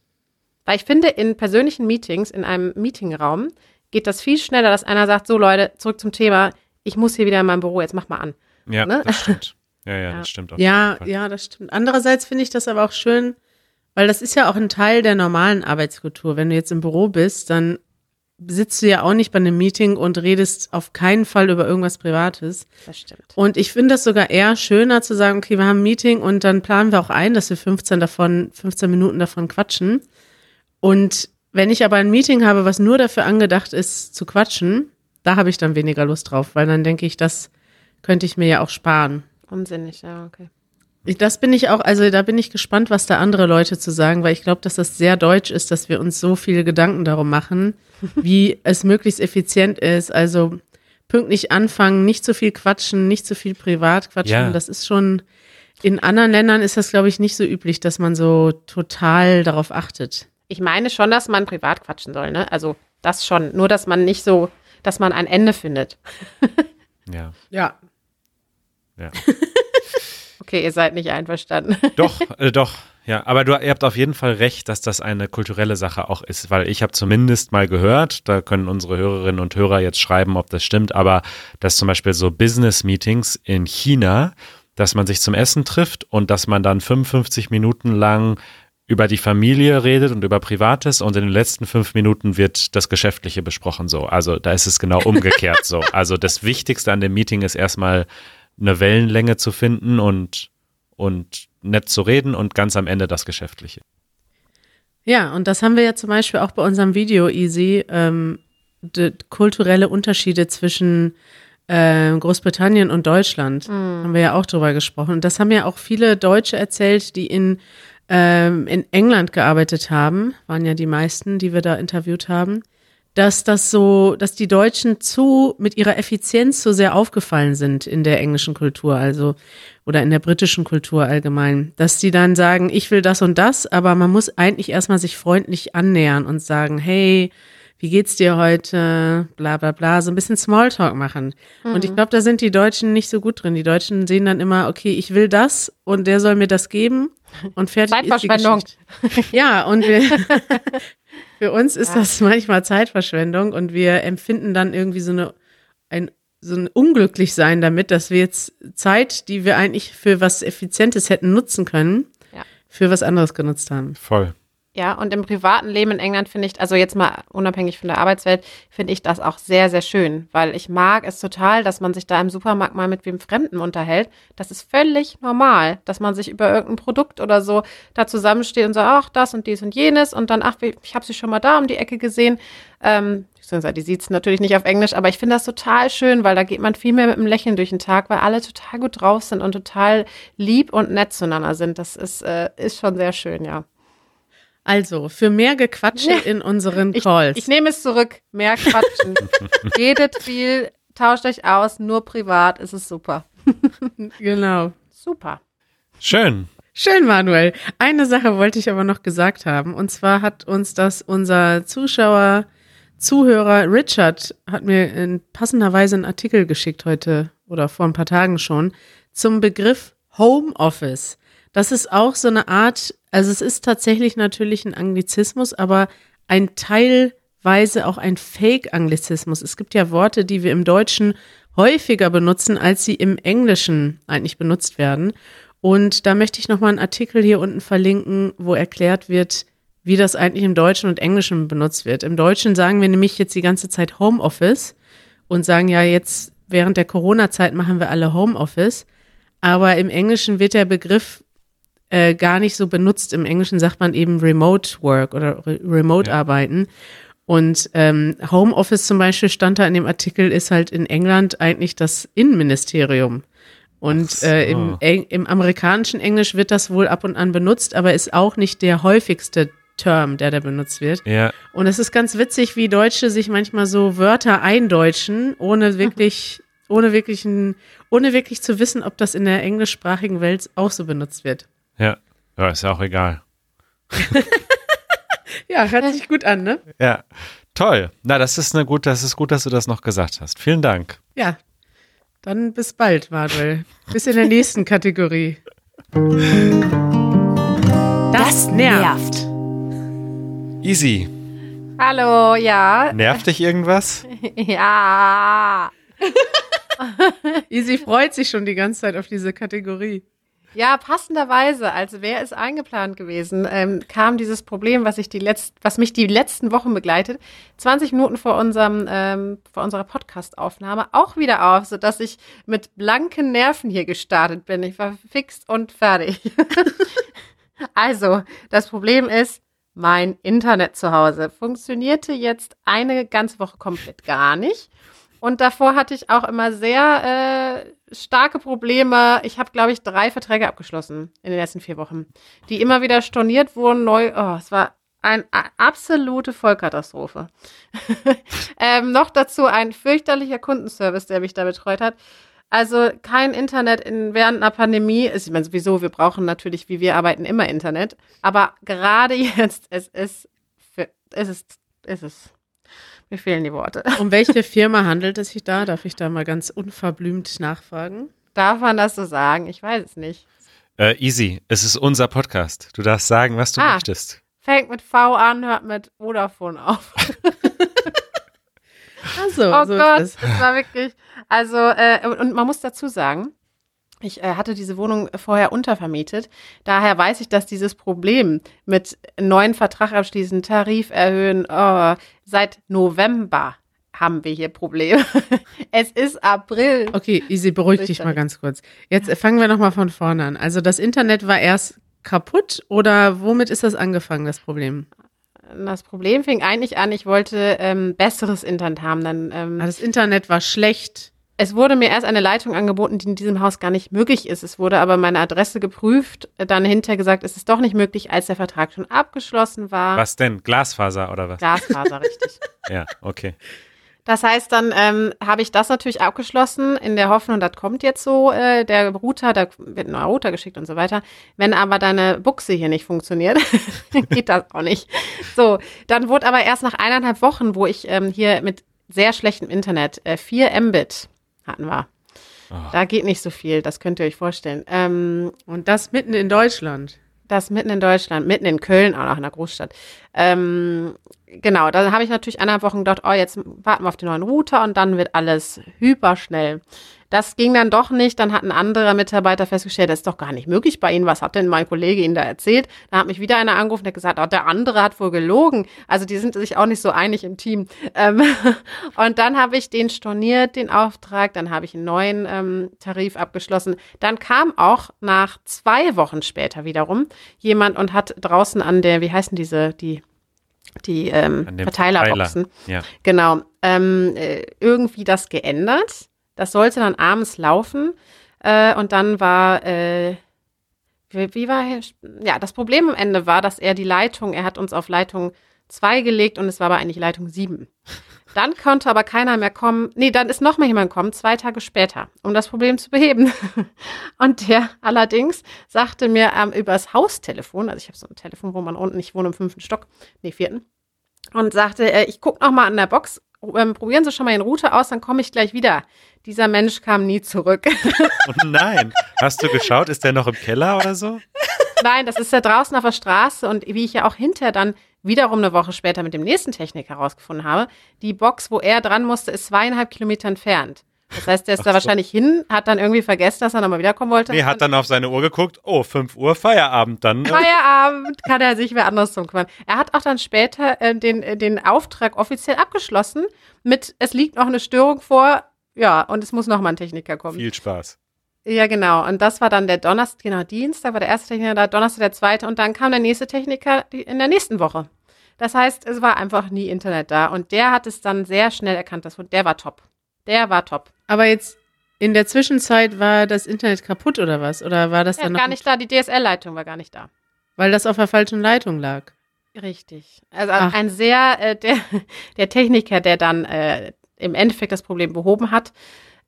[SPEAKER 3] Weil ich finde, in persönlichen Meetings, in einem Meetingraum, geht das viel schneller, dass einer sagt, so Leute, zurück zum Thema, ich muss hier wieder in meinem Büro, jetzt mach mal an.
[SPEAKER 2] ja,
[SPEAKER 3] ne?
[SPEAKER 2] das stimmt. Ja, ja,
[SPEAKER 3] Ja. [laughs]
[SPEAKER 2] das stimmt. Auf
[SPEAKER 1] Ja, ja, das stimmt. Andererseits finde ich das aber auch schön, weil das ist ja auch ein Teil der normalen Arbeitskultur. Wenn du jetzt im Büro bist, dann sitzt du ja auch nicht bei einem Meeting und redest auf keinen Fall über irgendwas Privates.
[SPEAKER 3] Das stimmt.
[SPEAKER 1] Und ich finde das sogar eher schöner zu sagen, okay, wir haben ein Meeting und dann planen wir auch ein, dass wir 15 davon, 15 Minuten davon quatschen. Und wenn ich aber ein Meeting habe, was nur dafür angedacht ist, zu quatschen, da habe ich dann weniger Lust drauf, weil dann denke ich, das könnte ich mir ja auch sparen.
[SPEAKER 3] Unsinnig, ja, okay.
[SPEAKER 1] Ich- Das bin ich auch, also da bin ich gespannt, was da andere Leute zu sagen, weil ich glaube, dass das sehr deutsch ist, dass wir uns so viele Gedanken darum machen, [laughs] wie es möglichst effizient ist. Also pünktlich anfangen, nicht zu viel quatschen, nicht zu viel privat quatschen.
[SPEAKER 2] Ja.
[SPEAKER 1] Das ist schon, in anderen Ländern ist das, glaube ich, nicht so üblich, dass man so total darauf achtet.
[SPEAKER 3] Ich meine schon, dass man privat quatschen soll, ne? Also das schon. Nur, dass man nicht so, dass man ein Ende findet. [laughs]
[SPEAKER 2] Ja,
[SPEAKER 1] Ja.
[SPEAKER 2] ja. [laughs]
[SPEAKER 3] Okay, ihr seid nicht einverstanden.
[SPEAKER 2] Doch, [laughs] äh, doch, Ja, aber du, ihr habt auf jeden Fall recht, dass das eine kulturelle Sache auch ist, weil ich habe zumindest mal gehört, da können unsere Hörerinnen und Hörer jetzt schreiben, ob das stimmt, aber dass zum Beispiel so Business-Meetings in China, dass man sich zum Essen trifft und dass man dann 55 Minuten lang über die Familie redet und über Privates und in den letzten fünf Minuten wird das Geschäftliche besprochen so. Also da ist es genau umgekehrt so. [laughs] Also das Wichtigste an dem Meeting ist erstmal eine Wellenlänge zu finden und, und nett zu reden und ganz am Ende das Geschäftliche.
[SPEAKER 1] Ja, und das haben wir ja zum Beispiel auch bei unserem Video Easy, ähm, die, kulturelle Unterschiede zwischen äh, Großbritannien und Deutschland. Mhm. Haben wir ja auch drüber gesprochen. Und das haben ja auch viele Deutsche erzählt, die in ähm, in England gearbeitet haben, waren ja die meisten, die wir da interviewt haben, dass das so, dass die Deutschen zu mit ihrer Effizienz so sehr aufgefallen sind in der englischen Kultur, also oder in der britischen Kultur allgemein, dass die dann sagen, ich will das und das, aber man muss eigentlich erstmal sich freundlich annähern und sagen, hey, wie geht's dir heute? Bla bla bla, so ein bisschen Smalltalk machen. Mhm. Und ich mhm. glaube, da sind die Deutschen nicht so gut drin. Die Deutschen sehen dann immer, okay, ich will das und der soll mir das geben und fertig
[SPEAKER 3] Zeitverschwendung.
[SPEAKER 1] ist die Geschichte. Ja, und wir, [laughs] für uns ist ja. das manchmal Zeitverschwendung und wir empfinden dann irgendwie so eine ein so ein Unglücklichsein damit, dass wir jetzt Zeit, die wir eigentlich für was Effizientes hätten nutzen können, ja. für was anderes genutzt haben.
[SPEAKER 2] Voll.
[SPEAKER 3] Ja, und im privaten Leben in England finde ich, also jetzt mal unabhängig von der Arbeitswelt, finde ich das auch sehr, sehr schön, weil ich mag es total, dass man sich da im Supermarkt mal mit wem Fremden unterhält. Das ist völlig normal, dass man sich über irgendein Produkt oder so da zusammensteht und sagt, ach, das und dies und jenes und dann, ach, ich habe sie schon mal da um die Ecke gesehen. Ähm, die sieht es natürlich nicht auf Englisch, aber ich finde das total schön, weil da geht man viel mehr mit einem Lächeln durch den Tag, weil alle total gut drauf sind und total lieb und nett zueinander sind. Das ist, äh, ist schon sehr schön, ja.
[SPEAKER 1] Also, für mehr Gequatsche in unseren Calls.
[SPEAKER 3] Ich, ich nehme es zurück. Mehr Quatschen. [laughs] Redet viel, tauscht euch aus, nur privat ist es super. [laughs]
[SPEAKER 1] genau.
[SPEAKER 3] Super.
[SPEAKER 2] Schön.
[SPEAKER 1] Schön, Manuel. Eine Sache wollte ich aber noch gesagt haben. Und zwar hat uns das unser Zuschauer, Zuhörer Richard, hat mir in passenderweise einen Artikel geschickt heute oder vor ein paar Tagen schon zum Begriff Homeoffice. Das ist auch so eine Art, also es ist tatsächlich natürlich ein Anglizismus, aber ein teilweise auch ein Fake-Anglizismus. Es gibt ja Worte, die wir im Deutschen häufiger benutzen, als sie im Englischen eigentlich benutzt werden. Und da möchte ich nochmal einen Artikel hier unten verlinken, wo erklärt wird, wie das eigentlich im Deutschen und Englischen benutzt wird. Im Deutschen sagen wir nämlich jetzt die ganze Zeit Homeoffice und sagen ja jetzt während der Corona-Zeit machen wir alle Homeoffice. Aber im Englischen wird der Begriff äh, gar nicht so benutzt. Im Englischen sagt man eben Remote Work oder Re Remote ja. Arbeiten. Und ähm, Homeoffice zum Beispiel stand da in dem Artikel, ist halt in England eigentlich das Innenministerium. Und so. äh, im, im amerikanischen Englisch wird das wohl ab und an benutzt, aber ist auch nicht der häufigste Term, der da benutzt wird.
[SPEAKER 2] Ja.
[SPEAKER 1] Und es ist ganz witzig, wie Deutsche sich manchmal so Wörter eindeutschen, ohne wirklich, ohne wirklich, ein, ohne wirklich zu wissen, ob das in der englischsprachigen Welt auch so benutzt wird.
[SPEAKER 2] Ja, ja ist ja auch egal. [laughs]
[SPEAKER 1] ja, hört sich gut an, ne?
[SPEAKER 2] Ja, toll. Na, das ist eine gut, das ist gut, dass du das noch gesagt hast. Vielen Dank.
[SPEAKER 1] Ja, dann bis bald, Manuel. Bis in der nächsten Kategorie.
[SPEAKER 3] Das nervt.
[SPEAKER 2] Easy.
[SPEAKER 3] Hallo, ja.
[SPEAKER 2] Nervt dich irgendwas? [laughs]
[SPEAKER 3] ja. [laughs]
[SPEAKER 1] Easy freut sich schon die ganze Zeit auf diese Kategorie.
[SPEAKER 3] Ja, passenderweise, als wäre es eingeplant gewesen, ähm, kam dieses Problem, was, ich die letzt, was mich die letzten Wochen begleitet, 20 Minuten vor, unserem, ähm, vor unserer Podcast-Aufnahme auch wieder auf, sodass ich mit blanken Nerven hier gestartet bin. Ich war fix und fertig. [laughs] also, das Problem ist, mein Internet zu Hause funktionierte jetzt eine ganze Woche komplett gar nicht. Und davor hatte ich auch immer sehr äh, starke Probleme. Ich habe, glaube ich, drei Verträge abgeschlossen in den letzten vier Wochen, die immer wieder storniert wurden, neu. Oh, es war eine absolute Vollkatastrophe. [laughs] ähm, noch dazu ein fürchterlicher Kundenservice, der mich da betreut hat. Also kein Internet in, während einer Pandemie. Ich meine sowieso, wir brauchen natürlich, wie wir arbeiten, immer Internet. Aber gerade [laughs] jetzt, es ist, für, es ist, es ist mir fehlen die Worte.
[SPEAKER 1] Um welche Firma handelt es sich da? Darf ich da mal ganz unverblümt nachfragen?
[SPEAKER 3] Darf man das so sagen? Ich weiß es nicht.
[SPEAKER 2] Äh, easy. Es ist unser Podcast. Du darfst sagen, was du
[SPEAKER 3] Ah.
[SPEAKER 2] möchtest.
[SPEAKER 3] Fängt mit V an, hört mit Vodafone auf. [laughs] [laughs]
[SPEAKER 1] Also,
[SPEAKER 3] Oh
[SPEAKER 1] so
[SPEAKER 3] Gott, das war wirklich. Also, äh, und- und man muss dazu sagen, ich äh, hatte diese Wohnung vorher untervermietet. Daher weiß ich, dass dieses Problem mit neuen Vertrag abschließen, Tarif erhöhen, oh, seit November haben wir hier Probleme. [laughs] es ist April.
[SPEAKER 1] Okay, Easy, beruhig dich mal ganz kurz. Jetzt fangen wir nochmal von vorne an. Also das Internet war erst kaputt oder womit ist das angefangen, das Problem?
[SPEAKER 3] Das Problem fing eigentlich an, ich wollte ähm, besseres Internet haben. Dann, ähm,
[SPEAKER 1] Ah, Das Internet war schlecht.
[SPEAKER 3] Es wurde mir erst eine Leitung angeboten, die in diesem Haus gar nicht möglich ist. Es wurde aber meine Adresse geprüft, dann hinterher gesagt, es ist doch nicht möglich, als der Vertrag schon abgeschlossen war.
[SPEAKER 2] Was denn? Glasfaser oder was?
[SPEAKER 3] Glasfaser, richtig. [laughs]
[SPEAKER 2] Ja, okay.
[SPEAKER 3] Das heißt, dann ähm, habe ich das natürlich abgeschlossen, in der Hoffnung, das kommt jetzt so, äh, der Router, da wird ein neuer Router geschickt und so weiter. Wenn aber deine Buchse hier nicht funktioniert, [laughs] geht das auch nicht. So, dann wurde aber erst nach eineinhalb Wochen, wo ich ähm, hier mit sehr schlechtem Internet, äh, 4 Mbit hatten wir. Da geht nicht so viel, das könnt ihr euch vorstellen. Ähm,
[SPEAKER 1] Und das mitten in Deutschland.
[SPEAKER 3] das mitten in Deutschland, mitten in Köln, auch noch in einer Großstadt. Ähm, genau, da habe ich natürlich eineinhalb Wochen gedacht, oh, jetzt warten wir auf den neuen Router und dann wird alles hyperschnell. Das ging dann doch nicht. Dann hat ein anderer Mitarbeiter festgestellt, das ist doch gar nicht möglich bei Ihnen. Was hat denn mein Kollege Ihnen da erzählt? Da hat mich wieder einer angerufen, der gesagt, oh, der andere hat wohl gelogen. Also die sind sich auch nicht so einig im Team. Ähm, [laughs] und dann habe ich den storniert, den Auftrag. Dann habe ich einen neuen ähm, Tarif abgeschlossen. Dann kam auch nach zwei Wochen später wiederum jemand und hat draußen an der, wie heißen diese, die, die ähm, Verteilerboxen,
[SPEAKER 2] Ja.
[SPEAKER 3] Genau. Ähm, äh, irgendwie das geändert. Das sollte dann abends laufen. Äh, und dann war, äh, wie, wie war, ja, das Problem am Ende war, dass er die Leitung, er hat uns auf Leitung 2 gelegt und es war aber eigentlich Leitung 7. Dann konnte aber keiner mehr kommen. Nee, dann ist noch mal jemand gekommen, zwei Tage später, um das Problem zu beheben. [laughs] Und der allerdings sagte mir ähm, übers Haustelefon, also ich habe so ein Telefon, wo man unten, ich wohne im fünften Stock, nee, vierten, und sagte, äh, ich gucke noch mal an der Box, ähm, probieren Sie schon mal den Router aus, dann komme ich gleich wieder. Dieser Mensch kam nie zurück. [laughs]
[SPEAKER 2] Oh nein. Hast du geschaut? Ist der noch im Keller oder so?
[SPEAKER 3] Nein, das ist ja draußen auf der Straße und wie ich ja auch hinterher dann wiederum eine Woche später mit dem nächsten Techniker herausgefunden habe, die Box, wo er dran musste, ist zweieinhalb Kilometer entfernt. Das heißt, der ist da
[SPEAKER 2] Ach so.
[SPEAKER 3] wahrscheinlich hin, hat dann irgendwie vergessen, dass er nochmal wiederkommen wollte.
[SPEAKER 2] Nee, hat dann auf seine Uhr geguckt. Oh, 5 Uhr, Feierabend. Dann. äh,
[SPEAKER 3] Feierabend kann er sich wer anderes drum kümmern. Er hat auch dann später äh, den, äh, den Auftrag offiziell abgeschlossen mit, es liegt noch eine Störung vor, ja, und es muss noch mal ein Techniker kommen.
[SPEAKER 2] Viel Spaß.
[SPEAKER 3] Ja, genau. Und das war dann der Donnerstag, genau, Dienstag war der erste Techniker da, Donnerstag der zweite und dann kam der nächste Techniker in der nächsten Woche. Das heißt, es war einfach nie Internet da und der hat es dann sehr schnell erkannt, das, der war top. Der war top.
[SPEAKER 1] Aber jetzt in der Zwischenzeit war das Internet kaputt oder was? Oder war das
[SPEAKER 3] Der
[SPEAKER 1] dann noch,
[SPEAKER 3] gar nicht da, die DSL-Leitung war gar nicht da.
[SPEAKER 1] weil das auf der falschen Leitung lag?
[SPEAKER 3] Richtig. Also
[SPEAKER 1] Ach.
[SPEAKER 3] ein sehr, äh, der, [laughs] der Techniker, der dann äh, im Endeffekt das Problem behoben hat,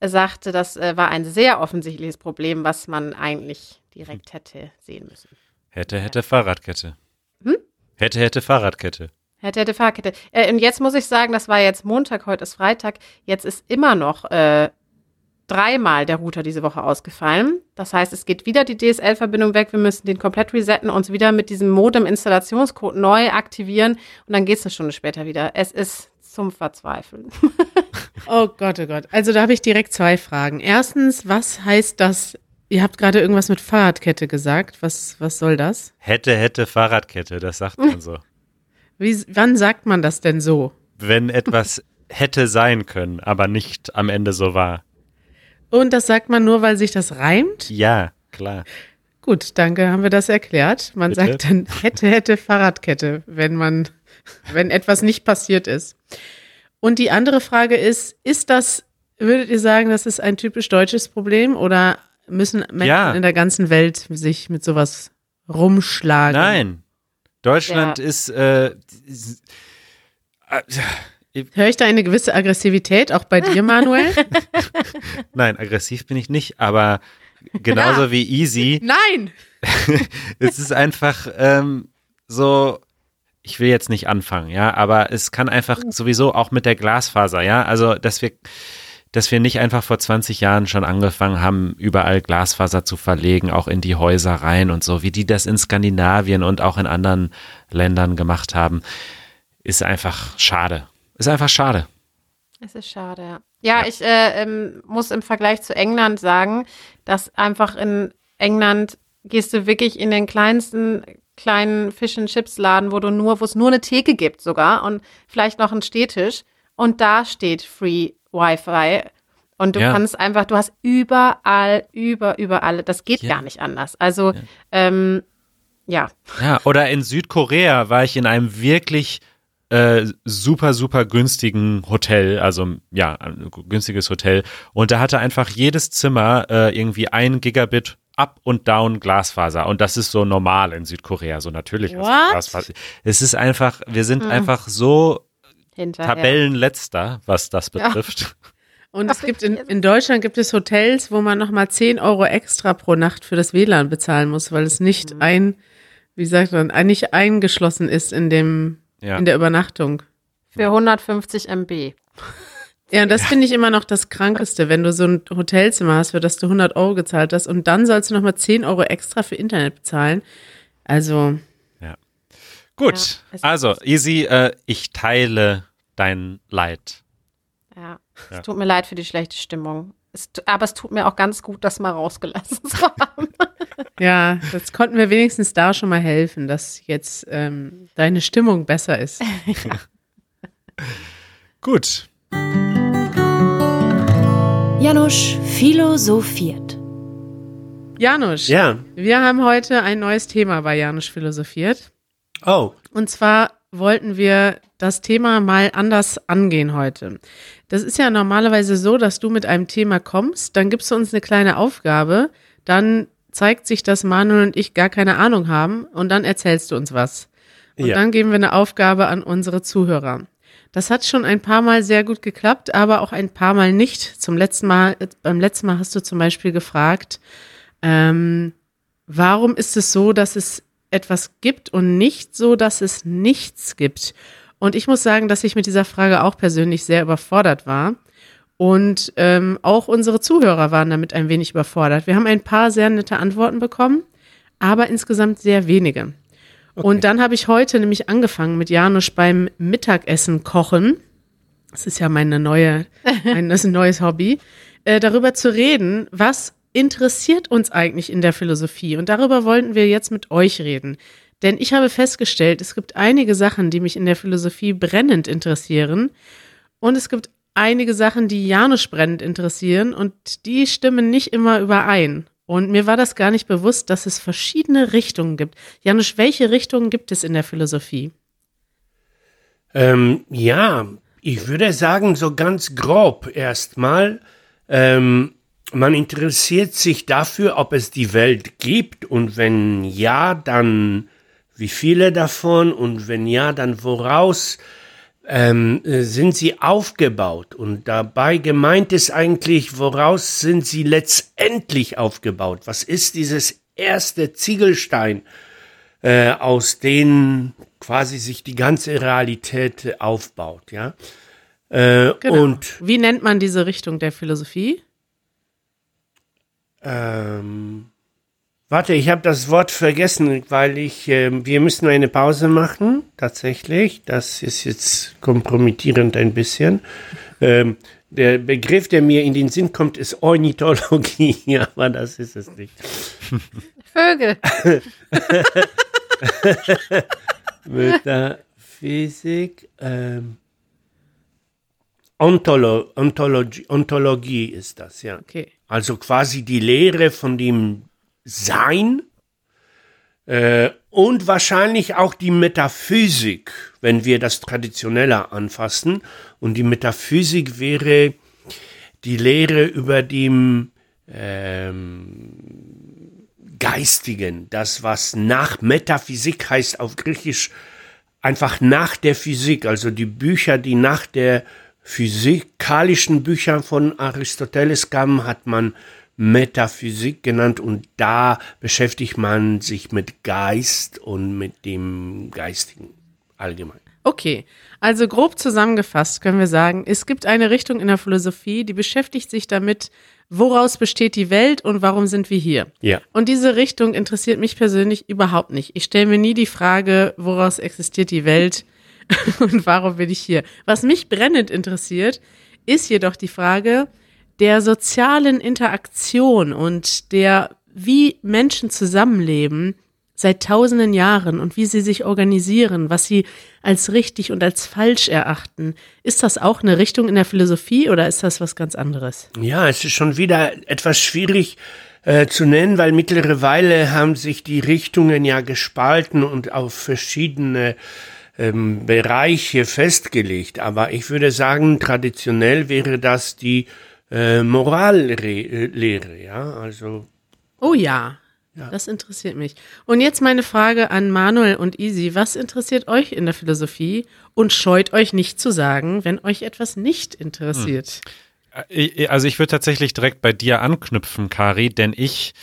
[SPEAKER 3] sagte, das äh, war ein sehr offensichtliches Problem, was man eigentlich direkt hätte sehen müssen.
[SPEAKER 2] Hätte, hätte Fahrradkette.
[SPEAKER 3] Hm?
[SPEAKER 2] Hätte, hätte Fahrradkette.
[SPEAKER 3] Hätte, hätte, Fahrkette. Äh, und jetzt muss ich sagen, das war jetzt Montag, heute ist Freitag. Jetzt ist immer noch äh, dreimal der Router diese Woche ausgefallen. Das heißt, es geht wieder die DSL-Verbindung weg. Wir müssen den komplett resetten, uns wieder mit diesem Modem-Installationscode neu aktivieren und dann geht es eine Stunde später wieder. Es ist zum Verzweifeln. [laughs]
[SPEAKER 1] Oh Gott, oh Gott. Also da habe ich direkt zwei Fragen. Erstens, was heißt das? Ihr habt gerade irgendwas mit Fahrradkette gesagt. Was, was soll das?
[SPEAKER 2] Hätte, hätte Fahrradkette. Das sagt man so.
[SPEAKER 1] Wie, wann sagt man das denn so?
[SPEAKER 2] Wenn etwas [laughs] hätte sein können, aber nicht am Ende so war.
[SPEAKER 1] Und das sagt man nur, weil sich das reimt?
[SPEAKER 2] Ja, klar.
[SPEAKER 1] Gut, danke, haben wir das erklärt. Man
[SPEAKER 2] Bitte?
[SPEAKER 1] sagt dann hätte, hätte Fahrradkette, wenn man, wenn etwas nicht passiert ist. Und die andere Frage ist, ist das, würdet ihr sagen, das ist ein typisch deutsches Problem oder müssen Menschen
[SPEAKER 2] Ja.
[SPEAKER 1] in der ganzen Welt sich mit sowas rumschlagen?
[SPEAKER 2] Nein. Deutschland
[SPEAKER 3] Ja.
[SPEAKER 2] ist. Äh, s- äh,
[SPEAKER 1] Höre ich da eine gewisse Aggressivität auch bei dir, Manuel? [laughs]
[SPEAKER 2] nein, aggressiv bin ich nicht, aber genauso [laughs] wie easy.
[SPEAKER 1] Nein! [laughs]
[SPEAKER 2] es ist einfach ähm, so, ich will jetzt nicht anfangen, ja, aber es kann einfach sowieso auch mit der Glasfaser, ja, also dass wir dass wir nicht einfach vor 20 Jahren schon angefangen haben, überall Glasfaser zu verlegen, auch in die Häuser rein und so, wie die das in Skandinavien und auch in anderen Ländern gemacht haben, ist einfach schade. Ist einfach schade.
[SPEAKER 3] Es ist schade, ja. Ja, ja. ich äh, ähm, muss im Vergleich zu England sagen, dass einfach in England gehst du wirklich in den kleinsten kleinen Fish and Chips Laden, wo du nur, wo es nur eine Theke gibt sogar und vielleicht noch einen Stehtisch und da steht Free Wi-Fi und du ja. kannst einfach, du hast überall, über, überall, das geht ja. gar nicht anders. Also, ja. Ähm, ja.
[SPEAKER 2] Ja, oder in Südkorea war ich in einem wirklich äh, super, super günstigen Hotel, also ja, ein günstiges Hotel. Und da hatte einfach jedes Zimmer äh, irgendwie ein Gigabit Up und Down Glasfaser. Und das ist so normal in Südkorea, so natürlich. Glasfaser. Es ist einfach, wir sind hm. einfach so Hinterher. Tabellenletzter, was das betrifft. Ja. [laughs]
[SPEAKER 1] Und es gibt in, in Deutschland gibt es Hotels, wo man nochmal 10 Euro extra pro Nacht für das WLAN bezahlen muss, weil es nicht mhm. ein, wie sagt man, nicht eingeschlossen ist in dem ja. in der Übernachtung.
[SPEAKER 3] Für 150 MB.
[SPEAKER 1] Ja, und das ja. finde ich immer noch das Krankeste, wenn du so ein Hotelzimmer hast, für das du 100 Euro gezahlt hast und dann sollst du nochmal 10 Euro extra für Internet bezahlen. Also.
[SPEAKER 2] Ja. Gut, ja, also, Easy, äh, ich teile dein Leid.
[SPEAKER 3] Ja, es tut mir leid für die schlechte Stimmung. Es, aber es tut mir auch ganz gut, das mal rausgelassen zu haben. [laughs]
[SPEAKER 1] Ja, das konnten wir wenigstens da schon mal helfen, dass jetzt ähm, deine Stimmung besser ist. [laughs] ja.
[SPEAKER 2] Gut.
[SPEAKER 4] Janusz philosophiert.
[SPEAKER 1] Janusz,
[SPEAKER 5] ja.
[SPEAKER 1] wir haben heute ein neues Thema bei Janusz philosophiert.
[SPEAKER 5] Oh.
[SPEAKER 1] Und zwar wollten wir das Thema mal anders angehen heute. Das ist ja normalerweise so, dass du mit einem Thema kommst, dann gibst du uns eine kleine Aufgabe, dann zeigt sich, dass Manuel und ich gar keine Ahnung haben und dann erzählst du uns was. Und ja. dann geben wir eine Aufgabe an unsere Zuhörer. Das hat schon ein paar Mal sehr gut geklappt, aber auch ein paar Mal nicht. Zum letzten Mal, beim letzten Mal hast du zum Beispiel gefragt, ähm, warum ist es so, dass es etwas gibt und nicht so, dass es nichts gibt? Und ich muss sagen, dass ich mit dieser Frage auch persönlich sehr überfordert war. Und ähm, auch unsere Zuhörer waren damit ein wenig überfordert. Wir haben ein paar sehr nette Antworten bekommen, aber insgesamt sehr wenige. Okay. Und dann habe ich heute nämlich angefangen mit Janusz beim Mittagessen kochen. Das ist ja meine neue, [laughs] mein, das ist ein neues Hobby. Äh, darüber zu reden, was interessiert uns eigentlich in der Philosophie? Und darüber wollten wir jetzt mit euch reden. Denn ich habe festgestellt, es gibt einige Sachen, die mich in der Philosophie brennend interessieren. Und es gibt einige Sachen, die Janusz brennend interessieren und die stimmen nicht immer überein. Und mir war das gar nicht bewusst, dass es verschiedene Richtungen gibt. Janusz, welche Richtungen gibt es in der Philosophie?
[SPEAKER 5] Ähm, ja, ich würde sagen, so ganz grob erstmal, ähm, man interessiert sich dafür, ob es die Welt gibt und wenn ja, dann wie viele davon und wenn ja, dann woraus ähm, äh, sind sie aufgebaut. Und dabei gemeint ist eigentlich, woraus sind sie letztendlich aufgebaut? Was ist dieses erste Ziegelstein, äh, aus dem quasi sich die ganze Realität aufbaut, ja?
[SPEAKER 1] Äh, genau. Und wie nennt man diese Richtung der Philosophie?
[SPEAKER 5] Ähm, Warte, ich habe das Wort vergessen, weil ich, äh, wir müssen eine Pause machen, tatsächlich. Das ist jetzt kompromittierend ein bisschen. Ähm, der Begriff, der mir in den Sinn kommt, ist Ornithologie, [laughs] aber das ist es nicht. [laughs]
[SPEAKER 3] Vögel. [laughs]
[SPEAKER 5] Metaphysik. Ähm, Ontolo Ontologie, Ontologie ist das, ja.
[SPEAKER 1] Okay.
[SPEAKER 5] Also quasi die Lehre von dem sein äh, und wahrscheinlich auch die Metaphysik, wenn wir das traditioneller anfassen. Und die Metaphysik wäre die Lehre über dem ähm, Geistigen, das was nach Metaphysik heißt auf Griechisch einfach nach der Physik, also die Bücher, die nach der physikalischen Bücher von Aristoteles kamen, hat man Metaphysik genannt und da beschäftigt man sich mit Geist und mit dem Geistigen allgemein.
[SPEAKER 1] Okay, also grob zusammengefasst können wir sagen, es gibt eine Richtung in der Philosophie, die beschäftigt sich damit, woraus besteht die Welt und warum sind wir hier.
[SPEAKER 5] Ja.
[SPEAKER 1] Und diese Richtung interessiert mich persönlich überhaupt nicht. Ich stelle mir nie die Frage, woraus existiert die Welt [laughs] und warum bin ich hier. Was mich brennend interessiert, ist jedoch die Frage der sozialen Interaktion und der, wie Menschen zusammenleben seit tausenden Jahren und wie sie sich organisieren, was sie als richtig und als falsch erachten. Ist das auch eine Richtung in der Philosophie oder ist das was ganz anderes?
[SPEAKER 5] Ja, es ist schon wieder etwas schwierig äh, zu nennen, weil mittlerweile haben sich die Richtungen ja gespalten und auf verschiedene ähm, Bereiche festgelegt. Aber ich würde sagen, traditionell wäre das die äh, Morallehre, ja, also.
[SPEAKER 1] Oh ja, ja. Das interessiert mich. Und jetzt meine Frage an Manuel und Easy. Was interessiert euch in der Philosophie und scheut euch nicht zu sagen, wenn euch etwas nicht interessiert?
[SPEAKER 2] Hm. Also ich würde tatsächlich direkt bei dir anknüpfen, Kari, denn ich,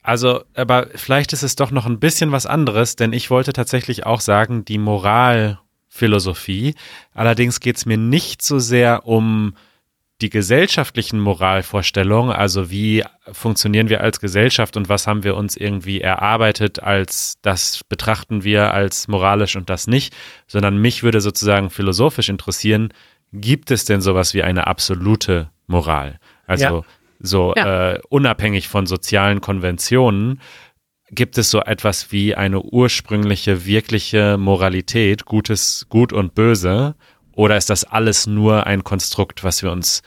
[SPEAKER 2] also, aber vielleicht ist es doch noch ein bisschen was anderes, denn ich wollte tatsächlich auch sagen, die Moralphilosophie. Allerdings geht es mir nicht so sehr um die gesellschaftlichen Moralvorstellungen, also wie funktionieren wir als Gesellschaft und was haben wir uns irgendwie erarbeitet, als das betrachten wir als moralisch und das nicht, sondern mich würde sozusagen philosophisch interessieren, gibt es denn sowas wie eine absolute Moral? Also ja. so ja. Äh, unabhängig von sozialen Konventionen, gibt es so etwas wie eine ursprüngliche, wirkliche Moralität, Gutes, Gut und Böse? Oder ist das alles nur ein Konstrukt, was wir uns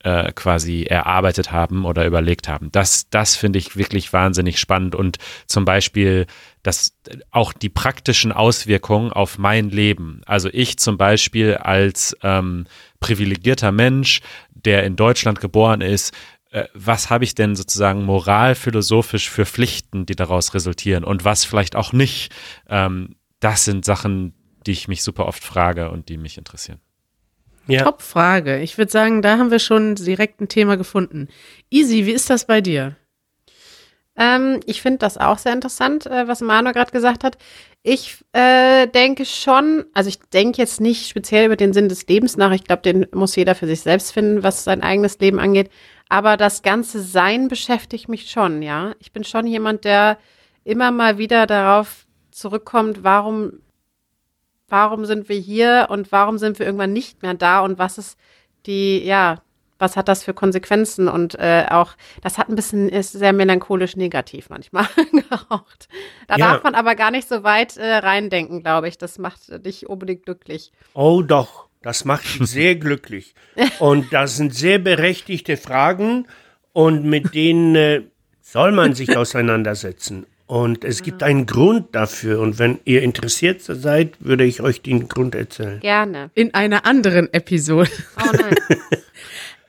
[SPEAKER 2] äh, quasi erarbeitet haben oder überlegt haben? Das, das finde ich wirklich wahnsinnig spannend und zum Beispiel dass auch die praktischen Auswirkungen auf mein Leben. Also ich zum Beispiel als ähm, privilegierter Mensch, der in Deutschland geboren ist, äh, was habe ich denn sozusagen moralphilosophisch für Pflichten, die daraus resultieren und was vielleicht auch nicht? Ähm, das sind Sachen, die ich mich super oft frage und die mich interessieren.
[SPEAKER 1] Ja. Top Frage. Ich würde sagen, da haben wir schon direkt ein Thema gefunden. Easy, wie ist das bei dir?
[SPEAKER 3] Ähm, ich finde das auch sehr interessant, äh, was Manu gerade gesagt hat. Ich äh, denke schon, also ich denke jetzt nicht speziell über den Sinn des Lebens nach. Ich glaube, den muss jeder für sich selbst finden, was sein eigenes Leben angeht. Aber das ganze Sein beschäftigt mich schon, ja. Ich bin schon jemand, der immer mal wieder darauf zurückkommt, warum warum sind wir hier und warum sind wir irgendwann nicht mehr da und was ist die, ja, was hat das für Konsequenzen und äh, auch, das hat ein bisschen, ist sehr melancholisch negativ manchmal [laughs] geraucht. Da ja. darf man aber gar nicht so weit äh, reindenken, glaube ich. Das macht dich unbedingt glücklich.
[SPEAKER 5] Oh doch, das macht dich sehr [laughs] glücklich. Und das sind sehr berechtigte Fragen und mit denen äh, soll man sich [laughs] auseinandersetzen. Und es gibt einen Grund dafür. Und wenn ihr interessiert seid, würde ich euch den Grund erzählen.
[SPEAKER 3] Gerne.
[SPEAKER 1] In einer anderen Episode. Oh nein. [laughs]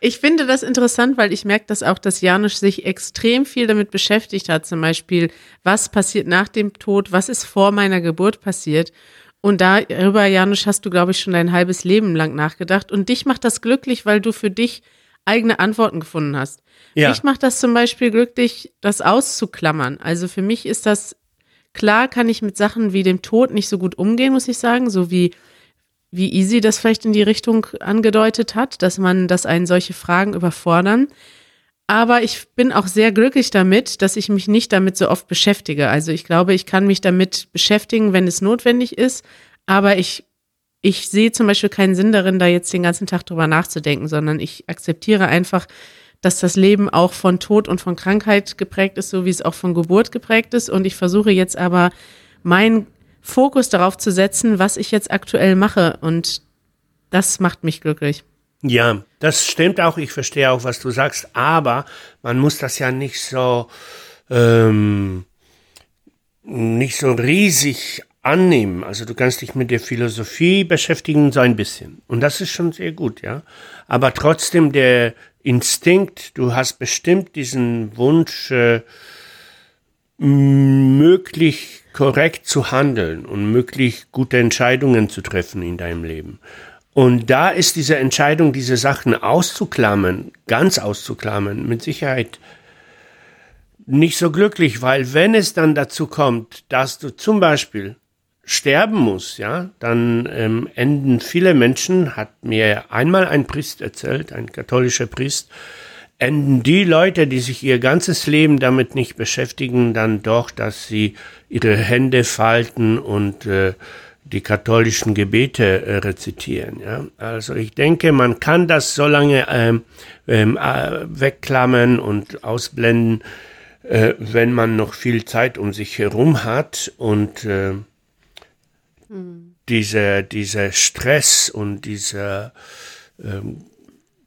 [SPEAKER 1] Ich finde das interessant, weil ich merke, dass auch, dass Janusz sich extrem viel damit beschäftigt hat. Zum Beispiel, was passiert nach dem Tod? Was ist vor meiner Geburt passiert? Und darüber, Janusz, hast du, glaube ich, schon dein halbes Leben lang nachgedacht. Und dich macht das glücklich, weil du für dich eigene Antworten gefunden hast. Ja. Ich mache das zum Beispiel glücklich, das auszuklammern. Also für mich ist das klar, kann ich mit Sachen wie dem Tod nicht so gut umgehen, muss ich sagen, so wie wie Easy das vielleicht in die Richtung angedeutet hat, dass man, dass einen solche Fragen überfordern. Aber ich bin auch sehr glücklich damit, dass ich mich nicht damit so oft beschäftige. Also ich glaube, ich kann mich damit beschäftigen, wenn es notwendig ist. Aber ich ich sehe zum Beispiel keinen Sinn darin, da jetzt den ganzen Tag drüber nachzudenken, sondern ich akzeptiere einfach, dass das Leben auch von Tod und von Krankheit geprägt ist, so wie es auch von Geburt geprägt ist. Und ich versuche jetzt aber meinen Fokus darauf zu setzen, was ich jetzt aktuell mache. Und das macht mich glücklich.
[SPEAKER 5] Ja, das stimmt auch. Ich verstehe auch, was du sagst. Aber man muss das ja nicht so, ähm, nicht so riesig annehmen. Also du kannst dich mit der Philosophie beschäftigen, so ein bisschen. Und das ist schon sehr gut, ja. Aber trotzdem der Instinkt, du hast bestimmt diesen Wunsch, äh, möglich korrekt zu handeln und möglich gute Entscheidungen zu treffen in deinem Leben. Und da ist diese Entscheidung, diese Sachen auszuklammern, ganz auszuklammern, mit Sicherheit nicht so glücklich, weil wenn es dann dazu kommt, dass du zum Beispiel sterben muss, ja, dann ähm, enden viele Menschen, hat mir einmal ein Priest erzählt, ein katholischer Priest, enden die Leute, die sich ihr ganzes Leben damit nicht beschäftigen, dann doch, dass sie ihre Hände falten und äh, die katholischen Gebete äh, rezitieren. Ja? Also ich denke, man kann das so lange ähm, ähm, äh, wegklammern und ausblenden, äh, wenn man noch viel Zeit um sich herum hat und äh, hm. dieser diese Stress und dieser ähm,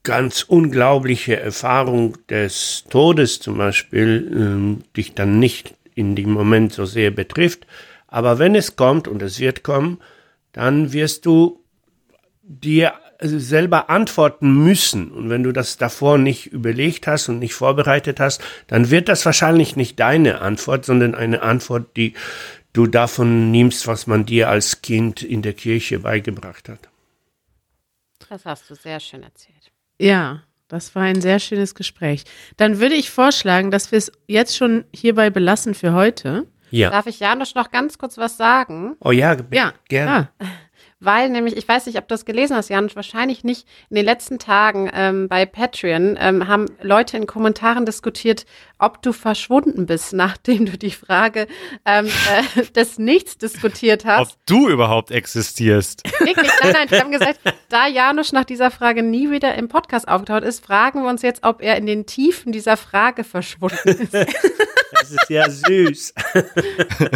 [SPEAKER 5] ganz unglaubliche Erfahrung des Todes zum Beispiel ähm, dich dann nicht in dem Moment so sehr betrifft. Aber wenn es kommt und es wird kommen, dann wirst du dir selber antworten müssen. Und wenn du das davor nicht überlegt hast und nicht vorbereitet hast, dann wird das wahrscheinlich nicht deine Antwort, sondern eine Antwort, die du davon nimmst, was man dir als Kind in der Kirche beigebracht hat.
[SPEAKER 3] Das hast du sehr schön erzählt.
[SPEAKER 1] Ja, das war ein sehr schönes Gespräch. Dann würde ich vorschlagen, dass wir es jetzt schon hierbei belassen für heute.
[SPEAKER 5] Ja.
[SPEAKER 3] Darf ich Janusz noch ganz kurz was sagen?
[SPEAKER 5] Oh ja,
[SPEAKER 1] Ja,
[SPEAKER 5] gerne.
[SPEAKER 1] klar.
[SPEAKER 3] Weil nämlich, ich weiß nicht, ob du das gelesen hast, Janusz, wahrscheinlich nicht. In den letzten Tagen ähm, bei Patreon ähm, haben Leute in Kommentaren diskutiert, ob du verschwunden bist, [laughs] nachdem du die Frage ähm, äh, des Nichts diskutiert
[SPEAKER 2] Ob
[SPEAKER 3] hast.
[SPEAKER 2] du überhaupt existierst.
[SPEAKER 3] Wirklich, nein, nein, die haben [laughs] gesagt, da Janusz nach dieser Frage nie wieder im Podcast aufgetaucht ist, fragen wir uns jetzt, ob er in den Tiefen dieser Frage verschwunden ist. [laughs]
[SPEAKER 5] Das ist ja süß.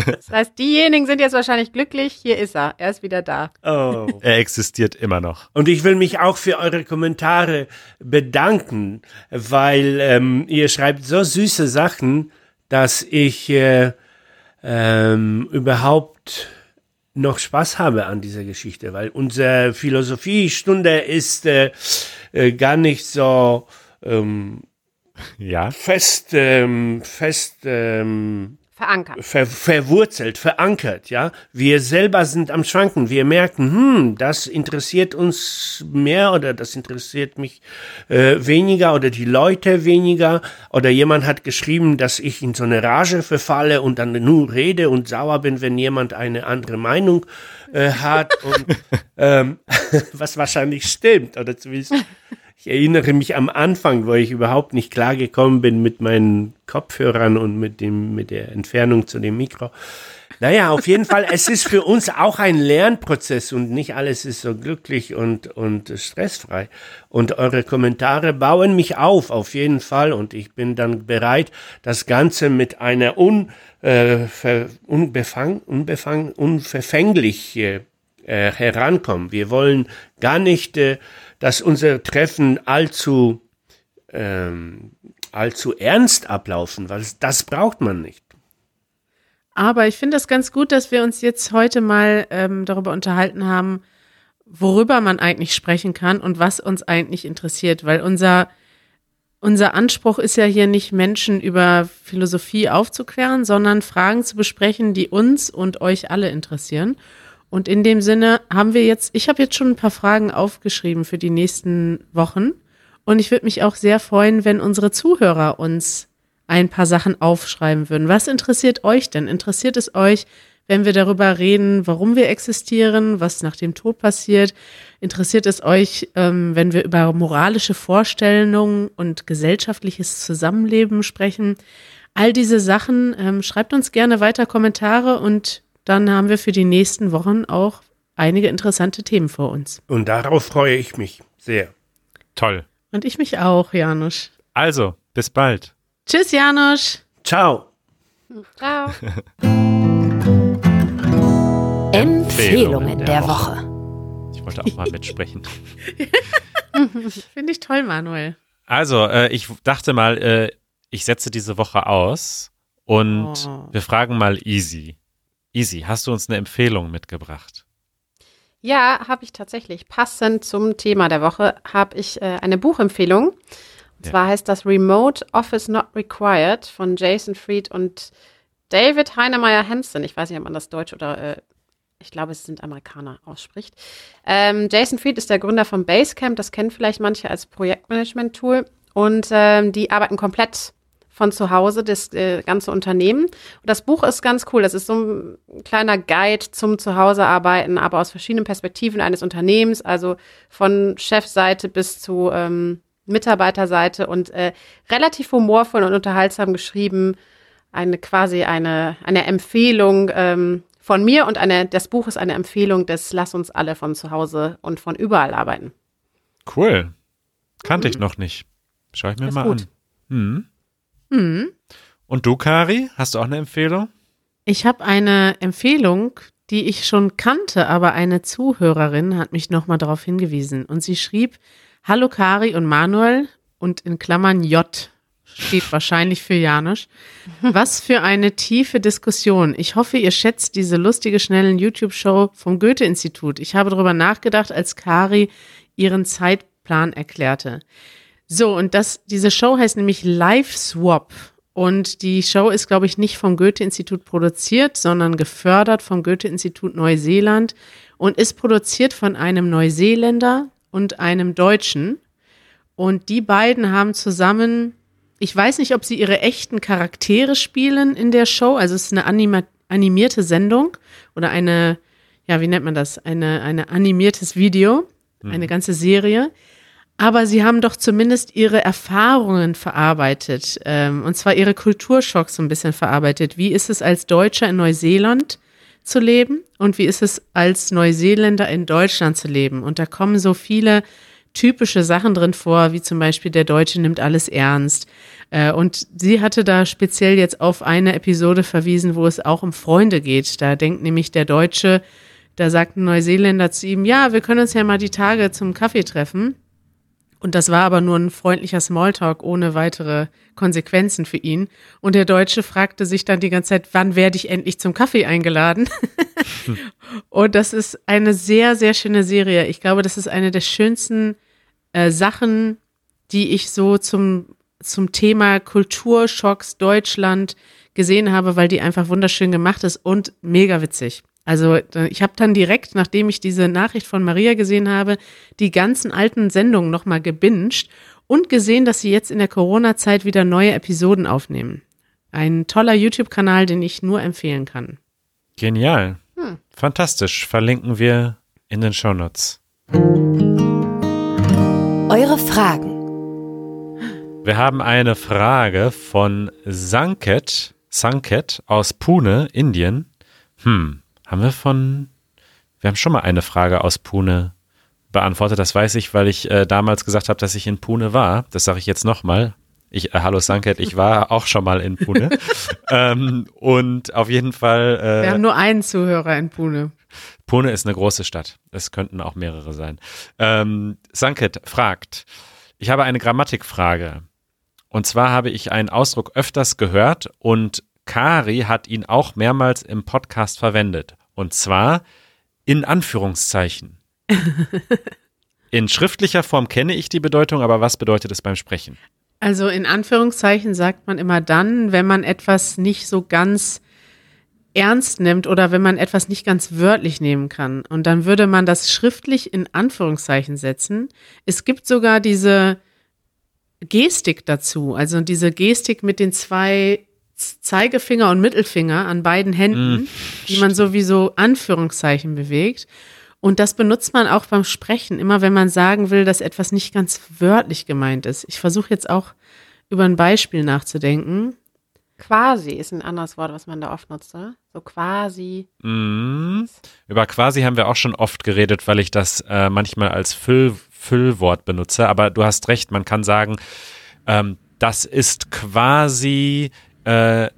[SPEAKER 3] Das heißt, diejenigen sind jetzt wahrscheinlich glücklich. Hier ist er. Er ist wieder da.
[SPEAKER 5] Oh.
[SPEAKER 2] Er existiert immer noch.
[SPEAKER 5] Und ich will mich auch für eure Kommentare bedanken, weil ähm, ihr schreibt so süße Sachen, dass ich äh, ähm, überhaupt noch Spaß habe an dieser Geschichte, weil unsere Philosophiestunde ist äh, äh, gar nicht so ähm,
[SPEAKER 2] Ja.
[SPEAKER 5] fest, ähm, fest ähm,
[SPEAKER 3] Verankert.
[SPEAKER 5] ver verwurzelt, verankert, ja. Wir selber sind am Schwanken. Wir merken, hm, das interessiert uns mehr oder das interessiert mich äh, weniger oder die Leute weniger. Oder jemand hat geschrieben, dass ich in so eine Rage verfalle und dann nur rede und sauer bin, wenn jemand eine andere Meinung äh, hat. Und, [laughs] ähm, [laughs] was wahrscheinlich stimmt. Oder zumindest [laughs] ich erinnere mich am Anfang, wo ich überhaupt nicht klargekommen bin mit meinen Kopfhörern und mit dem, mit der Entfernung zu dem Mikro. Naja, auf jeden Fall, es ist für uns auch ein Lernprozess und nicht alles ist so glücklich und, und stressfrei. Und eure Kommentare bauen mich auf, auf jeden Fall. Und ich bin dann bereit, das Ganze mit einer un, äh, ver, unbefang, unbefang, unverfänglich äh, äh, herankommen. Wir wollen gar nicht, äh, dass unser Treffen allzu, ähm, allzu ernst ablaufen, weil das braucht man nicht.
[SPEAKER 1] Aber ich finde es ganz gut, dass wir uns jetzt heute mal ähm, darüber unterhalten haben, worüber man eigentlich sprechen kann und was uns eigentlich interessiert, weil unser unser Anspruch ist ja hier nicht Menschen über Philosophie aufzuklären, sondern Fragen zu besprechen, die uns und euch alle interessieren. Und in dem Sinne haben wir jetzt, ich habe jetzt schon ein paar Fragen aufgeschrieben für die nächsten Wochen. Und ich würde mich auch sehr freuen, wenn unsere Zuhörer uns ein paar Sachen aufschreiben würden. Was interessiert euch denn? Interessiert es euch, wenn wir darüber reden, warum wir existieren, was nach dem Tod passiert? Interessiert es euch, ähm, wenn wir über moralische Vorstellungen und gesellschaftliches Zusammenleben sprechen? All diese Sachen, ähm, schreibt uns gerne weiter Kommentare und dann haben wir für die nächsten Wochen auch einige interessante Themen vor uns.
[SPEAKER 5] Und darauf freue ich mich sehr.
[SPEAKER 2] Toll.
[SPEAKER 1] Und ich mich auch, Janusz.
[SPEAKER 2] Also, bis bald.
[SPEAKER 1] Tschüss, Janusz.
[SPEAKER 5] Ciao.
[SPEAKER 3] Ciao. [laughs]
[SPEAKER 4] Empfehlungen der Woche.
[SPEAKER 2] Ich wollte auch mal mitsprechen. [laughs]
[SPEAKER 1] Finde ich toll, Manuel.
[SPEAKER 2] Also, äh, ich dachte mal, äh, ich setze diese Woche aus und
[SPEAKER 1] Oh.
[SPEAKER 2] wir fragen mal Easy. Easy, hast du uns eine Empfehlung mitgebracht?
[SPEAKER 3] Ja, habe ich tatsächlich. Passend zum Thema der Woche habe ich äh, eine Buchempfehlung. Und
[SPEAKER 2] Ja.
[SPEAKER 3] zwar heißt das Remote Office Not Required von Jason Fried und David Heinemeier Hansen. Ich weiß nicht, ob man das Deutsch oder äh, ich glaube, es sind Amerikaner ausspricht. Ähm, Jason Fried ist der Gründer von Basecamp. Das kennen vielleicht manche als Projektmanagement-Tool. Und ähm, die arbeiten komplett von zu Hause, das äh, ganze Unternehmen. Und das Buch ist ganz cool. Das ist so ein kleiner Guide zum Zuhausearbeiten, aber aus verschiedenen Perspektiven eines Unternehmens, also von Chefseite bis zu ähm, Mitarbeiterseite und äh, relativ humorvoll und unterhaltsam geschrieben. Eine quasi eine, eine Empfehlung ähm, von mir und eine, das Buch ist eine Empfehlung des Lass uns alle von zu Hause und von überall arbeiten.
[SPEAKER 2] Cool. Kannte mhm. ich noch nicht. Schau ich mir ist mal gut. an. Mhm. Mhm. Und du, Kari, hast du auch eine Empfehlung?
[SPEAKER 1] Ich habe eine Empfehlung, die ich schon kannte, aber eine Zuhörerin hat mich nochmal darauf hingewiesen. Und sie schrieb, Hallo Kari und Manuel und in Klammern J steht wahrscheinlich für Janusz. Was für eine tiefe Diskussion. Ich hoffe, ihr schätzt diese lustige, schnellen YouTube-Show vom Goethe-Institut. Ich habe darüber nachgedacht, als Kari ihren Zeitplan erklärte. So, und das, diese Show heißt nämlich Live Swap. Und die Show ist, glaube ich, nicht vom Goethe-Institut produziert, sondern gefördert vom Goethe-Institut Neuseeland und ist produziert von einem Neuseeländer und einem Deutschen. Und die beiden haben zusammen, ich weiß nicht, ob sie ihre echten Charaktere spielen in der Show. Also es ist eine anima animierte Sendung oder eine, ja, wie nennt man das? Eine, eine animiertes Video, eine mhm. ganze Serie. Aber sie haben doch zumindest ihre Erfahrungen verarbeitet, ähm, und zwar ihre Kulturschocks so ein bisschen verarbeitet. Wie ist es als Deutscher in Neuseeland zu leben und wie ist es als Neuseeländer in Deutschland zu leben? Und da kommen so viele typische Sachen drin vor, wie zum Beispiel der Deutsche nimmt alles ernst. Äh, und sie hatte da speziell jetzt auf eine Episode verwiesen, wo es auch um Freunde geht. Da denkt nämlich der Deutsche, da sagt ein Neuseeländer zu ihm, ja, wir können uns ja mal die Tage zum Kaffee treffen. Und das war aber nur ein freundlicher Smalltalk ohne weitere Konsequenzen für ihn. Und der Deutsche fragte sich dann die ganze Zeit, wann werde ich endlich zum Kaffee eingeladen? [laughs] und das ist eine sehr, sehr schöne Serie. Ich glaube, das ist eine der schönsten äh, Sachen, die ich so zum, zum Thema Kulturschocks Deutschland gesehen habe, weil die einfach wunderschön gemacht ist und mega witzig. Also ich habe dann direkt, nachdem ich diese Nachricht von Maria gesehen habe, die ganzen alten Sendungen nochmal gebinged und gesehen, dass sie jetzt in der Corona-Zeit wieder neue Episoden aufnehmen. Ein toller YouTube-Kanal, den ich nur empfehlen kann.
[SPEAKER 2] Genial. Hm. Fantastisch. Verlinken wir in den Shownotes.
[SPEAKER 4] Eure Fragen.
[SPEAKER 2] Wir haben eine Frage von Sanket, Sanket aus Pune, Indien. Hm, haben wir von, wir haben schon mal eine Frage aus Pune beantwortet. Das weiß ich, weil ich äh, damals gesagt habe, dass ich in Pune war. Das sage ich jetzt nochmal. Ich, äh, hallo Sanket, ich war auch schon mal in Pune. [laughs] ähm, und auf jeden Fall.
[SPEAKER 1] Äh, wir haben nur einen Zuhörer in Pune.
[SPEAKER 2] Pune ist eine große Stadt. Es könnten auch mehrere sein. Ähm, Sanket fragt, ich habe eine Grammatikfrage. Und zwar habe ich einen Ausdruck öfters gehört und Kari hat ihn auch mehrmals im Podcast verwendet. Und zwar in Anführungszeichen. [laughs] in schriftlicher Form kenne ich die Bedeutung, aber was bedeutet es beim Sprechen?
[SPEAKER 1] Also in Anführungszeichen sagt man immer dann, wenn man etwas nicht so ganz ernst nimmt oder wenn man etwas nicht ganz wörtlich nehmen kann. Und dann würde man das schriftlich in Anführungszeichen setzen. Es gibt sogar diese Gestik dazu, also diese Gestik mit den zwei Zeigefinger und Mittelfinger an beiden Händen, mm. die man sowieso Anführungszeichen bewegt. Und das benutzt man auch beim Sprechen, immer wenn man sagen will, dass etwas nicht ganz wörtlich gemeint ist. Ich versuche jetzt auch über ein Beispiel nachzudenken.
[SPEAKER 3] Quasi ist ein anderes Wort, was man da oft nutzt, oder? So quasi.
[SPEAKER 2] Mm. Über quasi haben wir auch schon oft geredet, weil ich das äh, manchmal als Füll, Füllwort benutze. Aber du hast recht, man kann sagen, ähm, das ist quasi äh,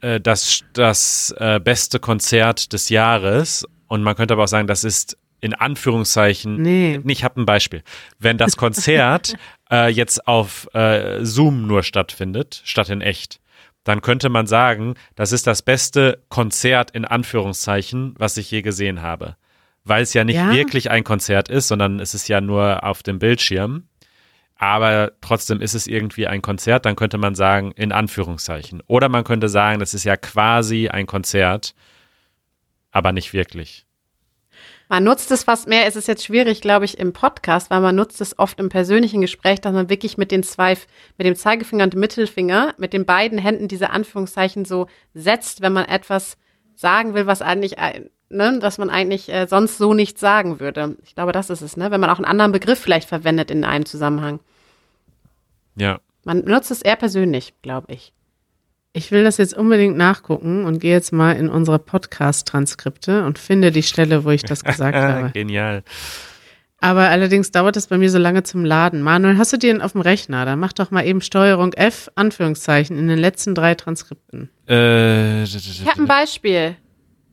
[SPEAKER 2] äh, das, das äh, beste Konzert des Jahres. Und man könnte aber auch sagen, das ist in Anführungszeichen, nee. ich habe ein Beispiel. Wenn das [laughs] Konzert äh, jetzt auf äh, Zoom nur stattfindet, statt in echt, dann könnte man sagen, das ist das beste Konzert in Anführungszeichen, was ich je gesehen habe. Weil es ja nicht ja? wirklich ein Konzert ist, sondern es ist ja nur auf dem Bildschirm aber trotzdem ist es irgendwie ein Konzert, dann könnte man sagen, in Anführungszeichen. Oder man könnte sagen, das ist ja quasi ein Konzert, aber nicht wirklich.
[SPEAKER 3] Man nutzt es fast mehr. Es ist jetzt schwierig, glaube ich, im Podcast, weil man nutzt es oft im persönlichen Gespräch, dass man wirklich mit den zwei, mit dem Zeigefinger und Mittelfinger, mit den beiden Händen diese Anführungszeichen so setzt, wenn man etwas sagen will, was eigentlich, ne, dass man eigentlich äh, sonst so nicht sagen würde. Ich glaube, das ist es, ne? Wenn man auch einen anderen Begriff vielleicht verwendet in einem Zusammenhang.
[SPEAKER 2] Ja.
[SPEAKER 3] Man nutzt es eher persönlich, glaube ich.
[SPEAKER 1] Ich will das jetzt unbedingt nachgucken und gehe jetzt mal in unsere Podcast-Transkripte und finde die Stelle, wo ich das gesagt [laughs] habe.
[SPEAKER 2] Genial.
[SPEAKER 1] Aber allerdings dauert das bei mir so lange zum Laden. Manuel, hast du den auf dem Rechner? Dann mach doch mal eben Steuerung F, Anführungszeichen, in den letzten drei Transkripten.
[SPEAKER 2] Äh,
[SPEAKER 3] Ich habe ein Beispiel.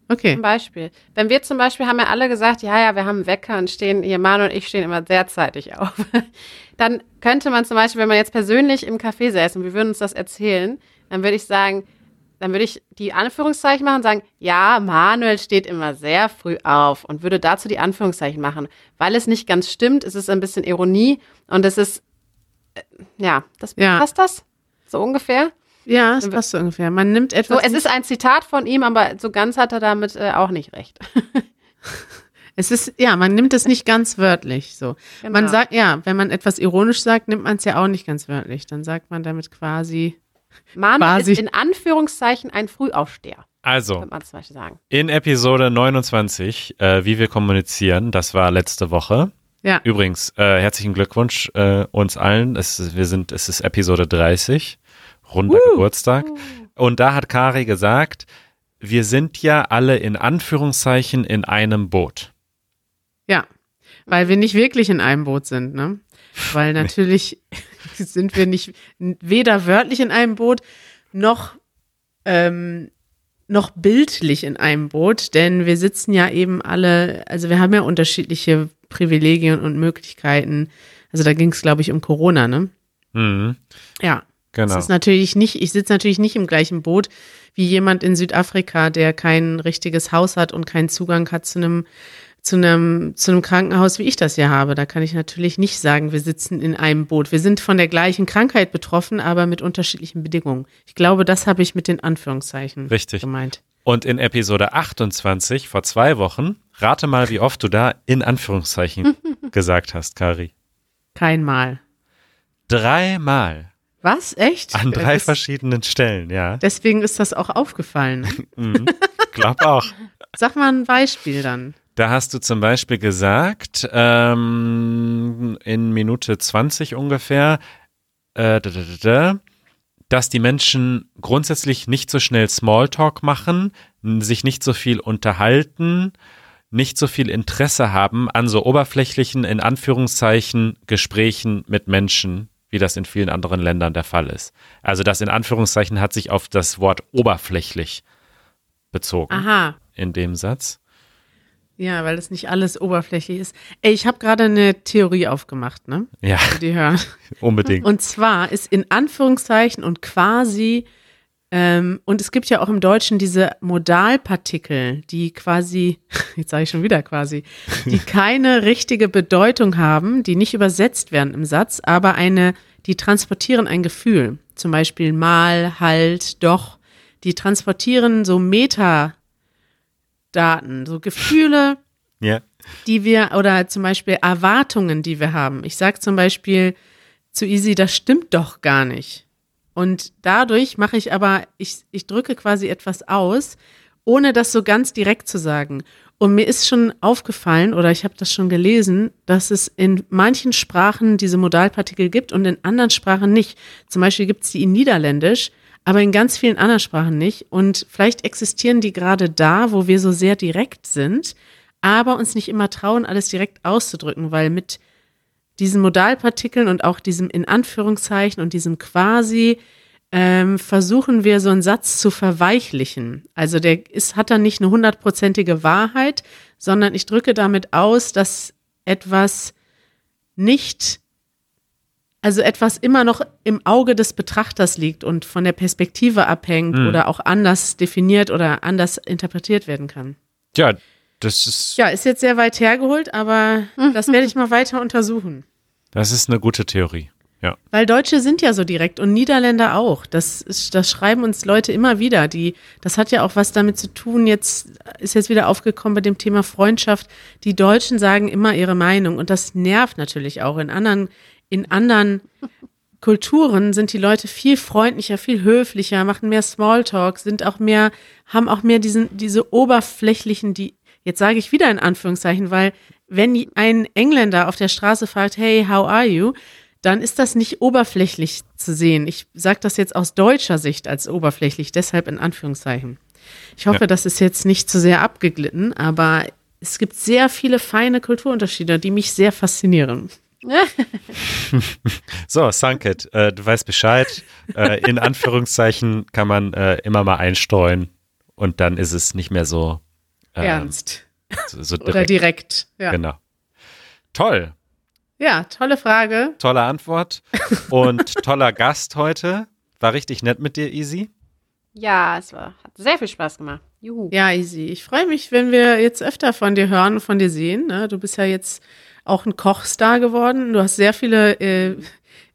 [SPEAKER 1] Okay.
[SPEAKER 3] Ein Beispiel. Wenn wir zum Beispiel haben ja alle gesagt, ja, ja, wir haben einen Wecker und stehen, hier Manu und ich stehen immer sehr zeitig auf. [laughs] Dann könnte man zum Beispiel, wenn man jetzt persönlich im Café säßen und wir würden uns das erzählen, dann würde ich sagen, dann würde ich die Anführungszeichen machen und sagen, ja, Manuel steht immer sehr früh auf und würde dazu die Anführungszeichen machen. Weil es nicht ganz stimmt, es ist ein bisschen Ironie und es ist, äh, ja, das
[SPEAKER 1] Ja.
[SPEAKER 3] passt das? So ungefähr?
[SPEAKER 1] Ja, das passt so ungefähr. Man nimmt
[SPEAKER 3] So,
[SPEAKER 1] etwas.
[SPEAKER 3] es ist ein Zitat von ihm, aber so ganz hat er damit äh, auch nicht recht. [laughs]
[SPEAKER 1] Es ist, ja, man nimmt es nicht ganz wörtlich, so.
[SPEAKER 3] Genau.
[SPEAKER 1] Man sagt, ja, wenn man etwas ironisch sagt, nimmt man es ja auch nicht ganz wörtlich. Dann sagt man damit quasi,
[SPEAKER 3] Manuel
[SPEAKER 1] Quasi.
[SPEAKER 3] ist in Anführungszeichen ein Frühaufsteher,
[SPEAKER 2] also,
[SPEAKER 3] könnte man zum Beispiel sagen.
[SPEAKER 2] in Episode 29, äh, wie wir kommunizieren, das war letzte Woche.
[SPEAKER 1] ja,
[SPEAKER 2] Übrigens, äh, herzlichen Glückwunsch äh, uns allen. Es, wir sind, es ist Episode 30, runder Geburtstag. Und da hat Kari gesagt, wir sind ja alle in Anführungszeichen in einem Boot.
[SPEAKER 1] ja. Weil wir nicht wirklich in einem Boot sind, ne? Weil natürlich [laughs] sind wir nicht weder wörtlich in einem Boot noch ähm, noch bildlich in einem Boot, denn wir sitzen ja eben alle, also wir haben ja unterschiedliche Privilegien und Möglichkeiten. Also da ging es, glaube ich, um Corona, ne?
[SPEAKER 2] Mhm,
[SPEAKER 1] Ja.
[SPEAKER 2] Genau.
[SPEAKER 1] Es ist natürlich nicht, ich sitze natürlich nicht im gleichen Boot wie jemand in Südafrika, der kein richtiges Haus hat und keinen Zugang hat zu einem, zu einem, zu einem Krankenhaus, wie ich das hier habe. Da kann ich natürlich nicht sagen, wir sitzen in einem Boot. Wir sind von der gleichen Krankheit betroffen, aber mit unterschiedlichen Bedingungen. Ich glaube, das habe ich mit den Anführungszeichen
[SPEAKER 2] Richtig.
[SPEAKER 1] gemeint.
[SPEAKER 2] Und in Episode 28 vor zwei Wochen, rate mal, wie oft du da in Anführungszeichen [laughs] gesagt hast, Kari.
[SPEAKER 1] Kein Mal.
[SPEAKER 2] Dreimal.
[SPEAKER 1] Was? Echt?
[SPEAKER 2] An drei
[SPEAKER 1] Das-
[SPEAKER 2] verschiedenen Stellen, ja.
[SPEAKER 1] Deswegen ist das auch aufgefallen. [laughs]
[SPEAKER 2] Mhm. Glaub auch.
[SPEAKER 1] Sag mal ein Beispiel dann.
[SPEAKER 2] Da hast du zum Beispiel gesagt, ähm, in Minute 20 ungefähr, äh, da, da, da, da, dass die Menschen grundsätzlich nicht so schnell Smalltalk machen, sich nicht so viel unterhalten, nicht so viel Interesse haben an so oberflächlichen, in Anführungszeichen, Gesprächen mit Menschen, wie das in vielen anderen Ländern der Fall ist. Also das in Anführungszeichen hat sich auf das Wort oberflächlich bezogen
[SPEAKER 1] Aha.
[SPEAKER 2] in dem Satz.
[SPEAKER 1] Ja, weil das nicht alles oberflächlich ist. Ey, ich habe gerade eine Theorie aufgemacht, ne?
[SPEAKER 2] Ja,
[SPEAKER 1] die hören. [laughs]
[SPEAKER 2] unbedingt.
[SPEAKER 1] Und zwar ist in Anführungszeichen und quasi, ähm, und es gibt ja auch im Deutschen diese Modalpartikel, die quasi, [laughs] jetzt sage ich schon wieder quasi, die [laughs] keine richtige Bedeutung haben, die nicht übersetzt werden im Satz, aber eine, die transportieren ein Gefühl. Zum Beispiel mal, halt, doch. Die transportieren so Metadaten, so Gefühle, [laughs]
[SPEAKER 2] Ja.
[SPEAKER 1] die wir oder zum Beispiel Erwartungen, die wir haben. Ich sage zum Beispiel zu Easy, das stimmt doch gar nicht. Und dadurch mache ich aber, ich, ich drücke quasi etwas aus, ohne das so ganz direkt zu sagen. Und mir ist schon aufgefallen oder ich habe das schon gelesen, dass es in manchen Sprachen diese Modalpartikel gibt und in anderen Sprachen nicht. Zum Beispiel gibt es die in Niederländisch, aber in ganz vielen anderen Sprachen nicht. Und vielleicht existieren die gerade da, wo wir so sehr direkt sind, aber uns nicht immer trauen, alles direkt auszudrücken, weil mit diesen Modalpartikeln und auch diesem in Anführungszeichen und diesem quasi ähm, versuchen wir so einen Satz zu verweichlichen. Also der ist, hat dann nicht eine hundertprozentige Wahrheit, sondern ich drücke damit aus, dass etwas nicht, also etwas immer noch im Auge des Betrachters liegt und von der Perspektive abhängt oder auch anders definiert oder anders interpretiert werden kann.
[SPEAKER 2] Ja, das ist,
[SPEAKER 1] Ja, ist jetzt sehr weit hergeholt, aber das werde ich mal weiter untersuchen.
[SPEAKER 2] das ist eine gute Theorie. Ja.
[SPEAKER 1] Weil Deutsche sind ja so direkt und Niederländer auch. Das, ist, das schreiben uns Leute immer wieder. Die, das hat ja auch was damit zu tun. Jetzt ist jetzt wieder aufgekommen bei dem Thema Freundschaft. Die Deutschen sagen immer ihre Meinung und das nervt natürlich auch. In anderen, in anderen Kulturen sind die Leute viel freundlicher, viel höflicher, machen mehr Smalltalk, sind auch mehr, haben auch mehr diesen, diese oberflächlichen, die, jetzt sage ich wieder in Anführungszeichen, weil wenn ein Engländer auf der Straße fragt, hey, how are you? Dann ist das nicht oberflächlich zu sehen. Ich sage das jetzt aus deutscher Sicht als oberflächlich, deshalb in Anführungszeichen. Ich hoffe,
[SPEAKER 2] Ja.
[SPEAKER 1] das ist jetzt nicht zu sehr abgeglitten, aber es gibt sehr viele feine Kulturunterschiede, die mich sehr faszinieren. [laughs]
[SPEAKER 2] So, Sanket, äh, du weißt Bescheid. Äh, in Anführungszeichen kann man äh, immer mal einstreuen und dann ist es nicht mehr so, ähm,
[SPEAKER 1] Ernst.
[SPEAKER 2] so, so [laughs]
[SPEAKER 1] Oder
[SPEAKER 2] direkt.
[SPEAKER 1] direkt. Ja.
[SPEAKER 2] Genau. Toll,
[SPEAKER 1] ja, tolle Frage.
[SPEAKER 2] tolle Antwort und toller Gast heute. War richtig nett mit dir, Easy.
[SPEAKER 3] Ja, es war, hat sehr viel Spaß gemacht. Juhu.
[SPEAKER 1] Ja, Easy. Ich freue mich, wenn wir jetzt öfter von dir hören und von dir sehen. Ne? Du bist ja jetzt auch ein Kochstar geworden. Du hast sehr viele äh,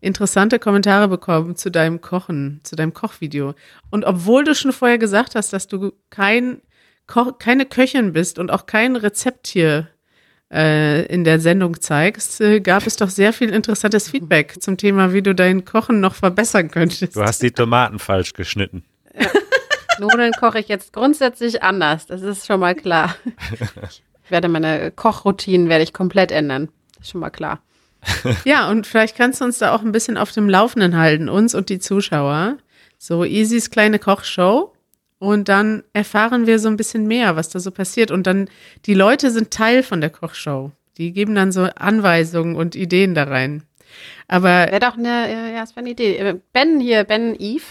[SPEAKER 1] interessante Kommentare bekommen zu deinem Kochen, zu deinem Kochvideo. Und obwohl du schon vorher gesagt hast, dass du kein Ko keine Köchin bist und auch kein Rezept hier äh, in der Sendung zeigst, äh, gab es doch sehr viel interessantes Feedback zum Thema, wie du dein Kochen noch verbessern könntest.
[SPEAKER 2] Du hast die Tomaten falsch geschnitten.
[SPEAKER 3] Nudeln koche ich jetzt grundsätzlich anders. Das ist schon mal klar. [laughs] Ich werde meine Kochroutinen werde ich komplett ändern. Das ist schon mal klar.
[SPEAKER 1] Ja, und vielleicht kannst du uns da auch ein bisschen auf dem Laufenden halten, uns und die Zuschauer. So Easys kleine Kochshow. Und dann erfahren wir so ein bisschen mehr, was da so passiert. Und dann, die Leute sind Teil von der Kochshow. Die geben dann so Anweisungen und Ideen da rein. Aber
[SPEAKER 3] Wäre doch eine, äh, ja, das wäre eine Idee. Äh, Ben hier, Ben Eve,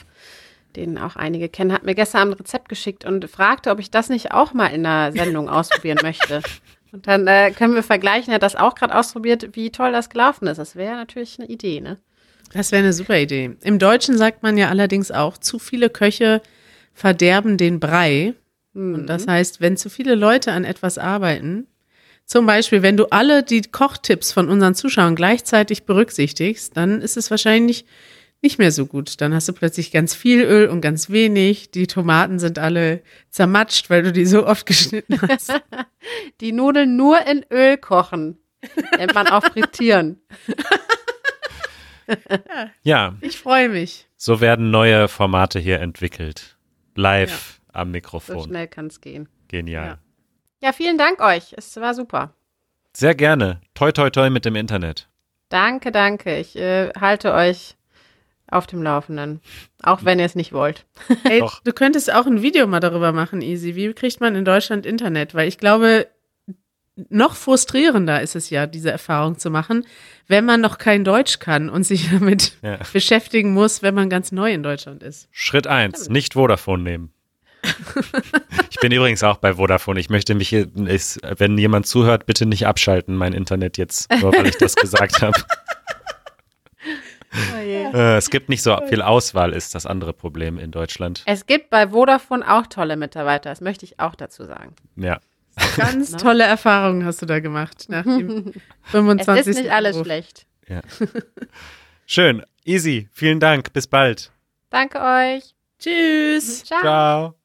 [SPEAKER 3] den auch einige kennen, hat mir gestern ein Rezept geschickt und fragte, ob ich das nicht auch mal in der Sendung [laughs] ausprobieren möchte. Und dann äh, können wir vergleichen, er hat das auch gerade ausprobiert, wie toll das gelaufen ist. Das wäre natürlich eine Idee, ne?
[SPEAKER 1] das wäre eine super Idee. Im Deutschen sagt man ja allerdings auch, zu viele Köche verderben den Brei. Und das heißt, wenn zu viele Leute an etwas arbeiten, zum Beispiel, wenn du alle die Kochtipps von unseren Zuschauern gleichzeitig berücksichtigst, dann ist es wahrscheinlich nicht mehr so gut. Dann hast du plötzlich ganz viel Öl und ganz wenig. Die Tomaten sind alle zermatscht, weil du die so oft geschnitten hast. [laughs]
[SPEAKER 3] Die Nudeln nur in Öl kochen. Nennt man auch frittieren. [laughs]
[SPEAKER 2] Ja,
[SPEAKER 1] Ich freue mich.
[SPEAKER 2] so werden neue Formate hier entwickelt. Live am
[SPEAKER 3] So
[SPEAKER 2] Mikrofon.
[SPEAKER 3] schnell kann es gehen.
[SPEAKER 2] Genial.
[SPEAKER 3] Ja, vielen Dank euch. Es war super.
[SPEAKER 2] Sehr gerne. Toi, toi, toi mit dem Internet.
[SPEAKER 3] Danke, danke. Ich äh, halte euch auf dem Laufenden. Auch wenn ihr es nicht wollt.
[SPEAKER 1] Ey,
[SPEAKER 2] Doch.
[SPEAKER 1] du könntest auch ein Video mal darüber machen, Easy. Wie kriegt man in Deutschland Internet? Weil ich glaube, noch frustrierender ist es ja, diese Erfahrung zu machen, wenn man noch kein Deutsch kann und sich [laughs] damit
[SPEAKER 2] Ja.
[SPEAKER 1] beschäftigen muss, wenn man ganz neu in Deutschland ist.
[SPEAKER 2] Schritt eins, nicht Vodafone nehmen. [laughs] ich bin übrigens auch bei Vodafone. Ich möchte mich hier, ist, wenn jemand zuhört, bitte nicht abschalten, mein Internet jetzt, nur weil ich das gesagt habe. [laughs] Äh, es gibt nicht so viel Auswahl, ist das andere Problem in Deutschland.
[SPEAKER 3] Es gibt bei Vodafone auch tolle Mitarbeiter. Das möchte ich auch dazu sagen.
[SPEAKER 2] Ja. [laughs]
[SPEAKER 1] Ganz tolle Erfahrungen hast du da gemacht nach dem 25. [laughs]
[SPEAKER 3] Es ist nicht alles
[SPEAKER 1] Anruf.
[SPEAKER 3] schlecht.
[SPEAKER 2] ja. [laughs] Schön. Easy. Vielen Dank. Bis bald.
[SPEAKER 3] Danke euch.
[SPEAKER 1] Tschüss.
[SPEAKER 3] Ciao.
[SPEAKER 2] Ciao.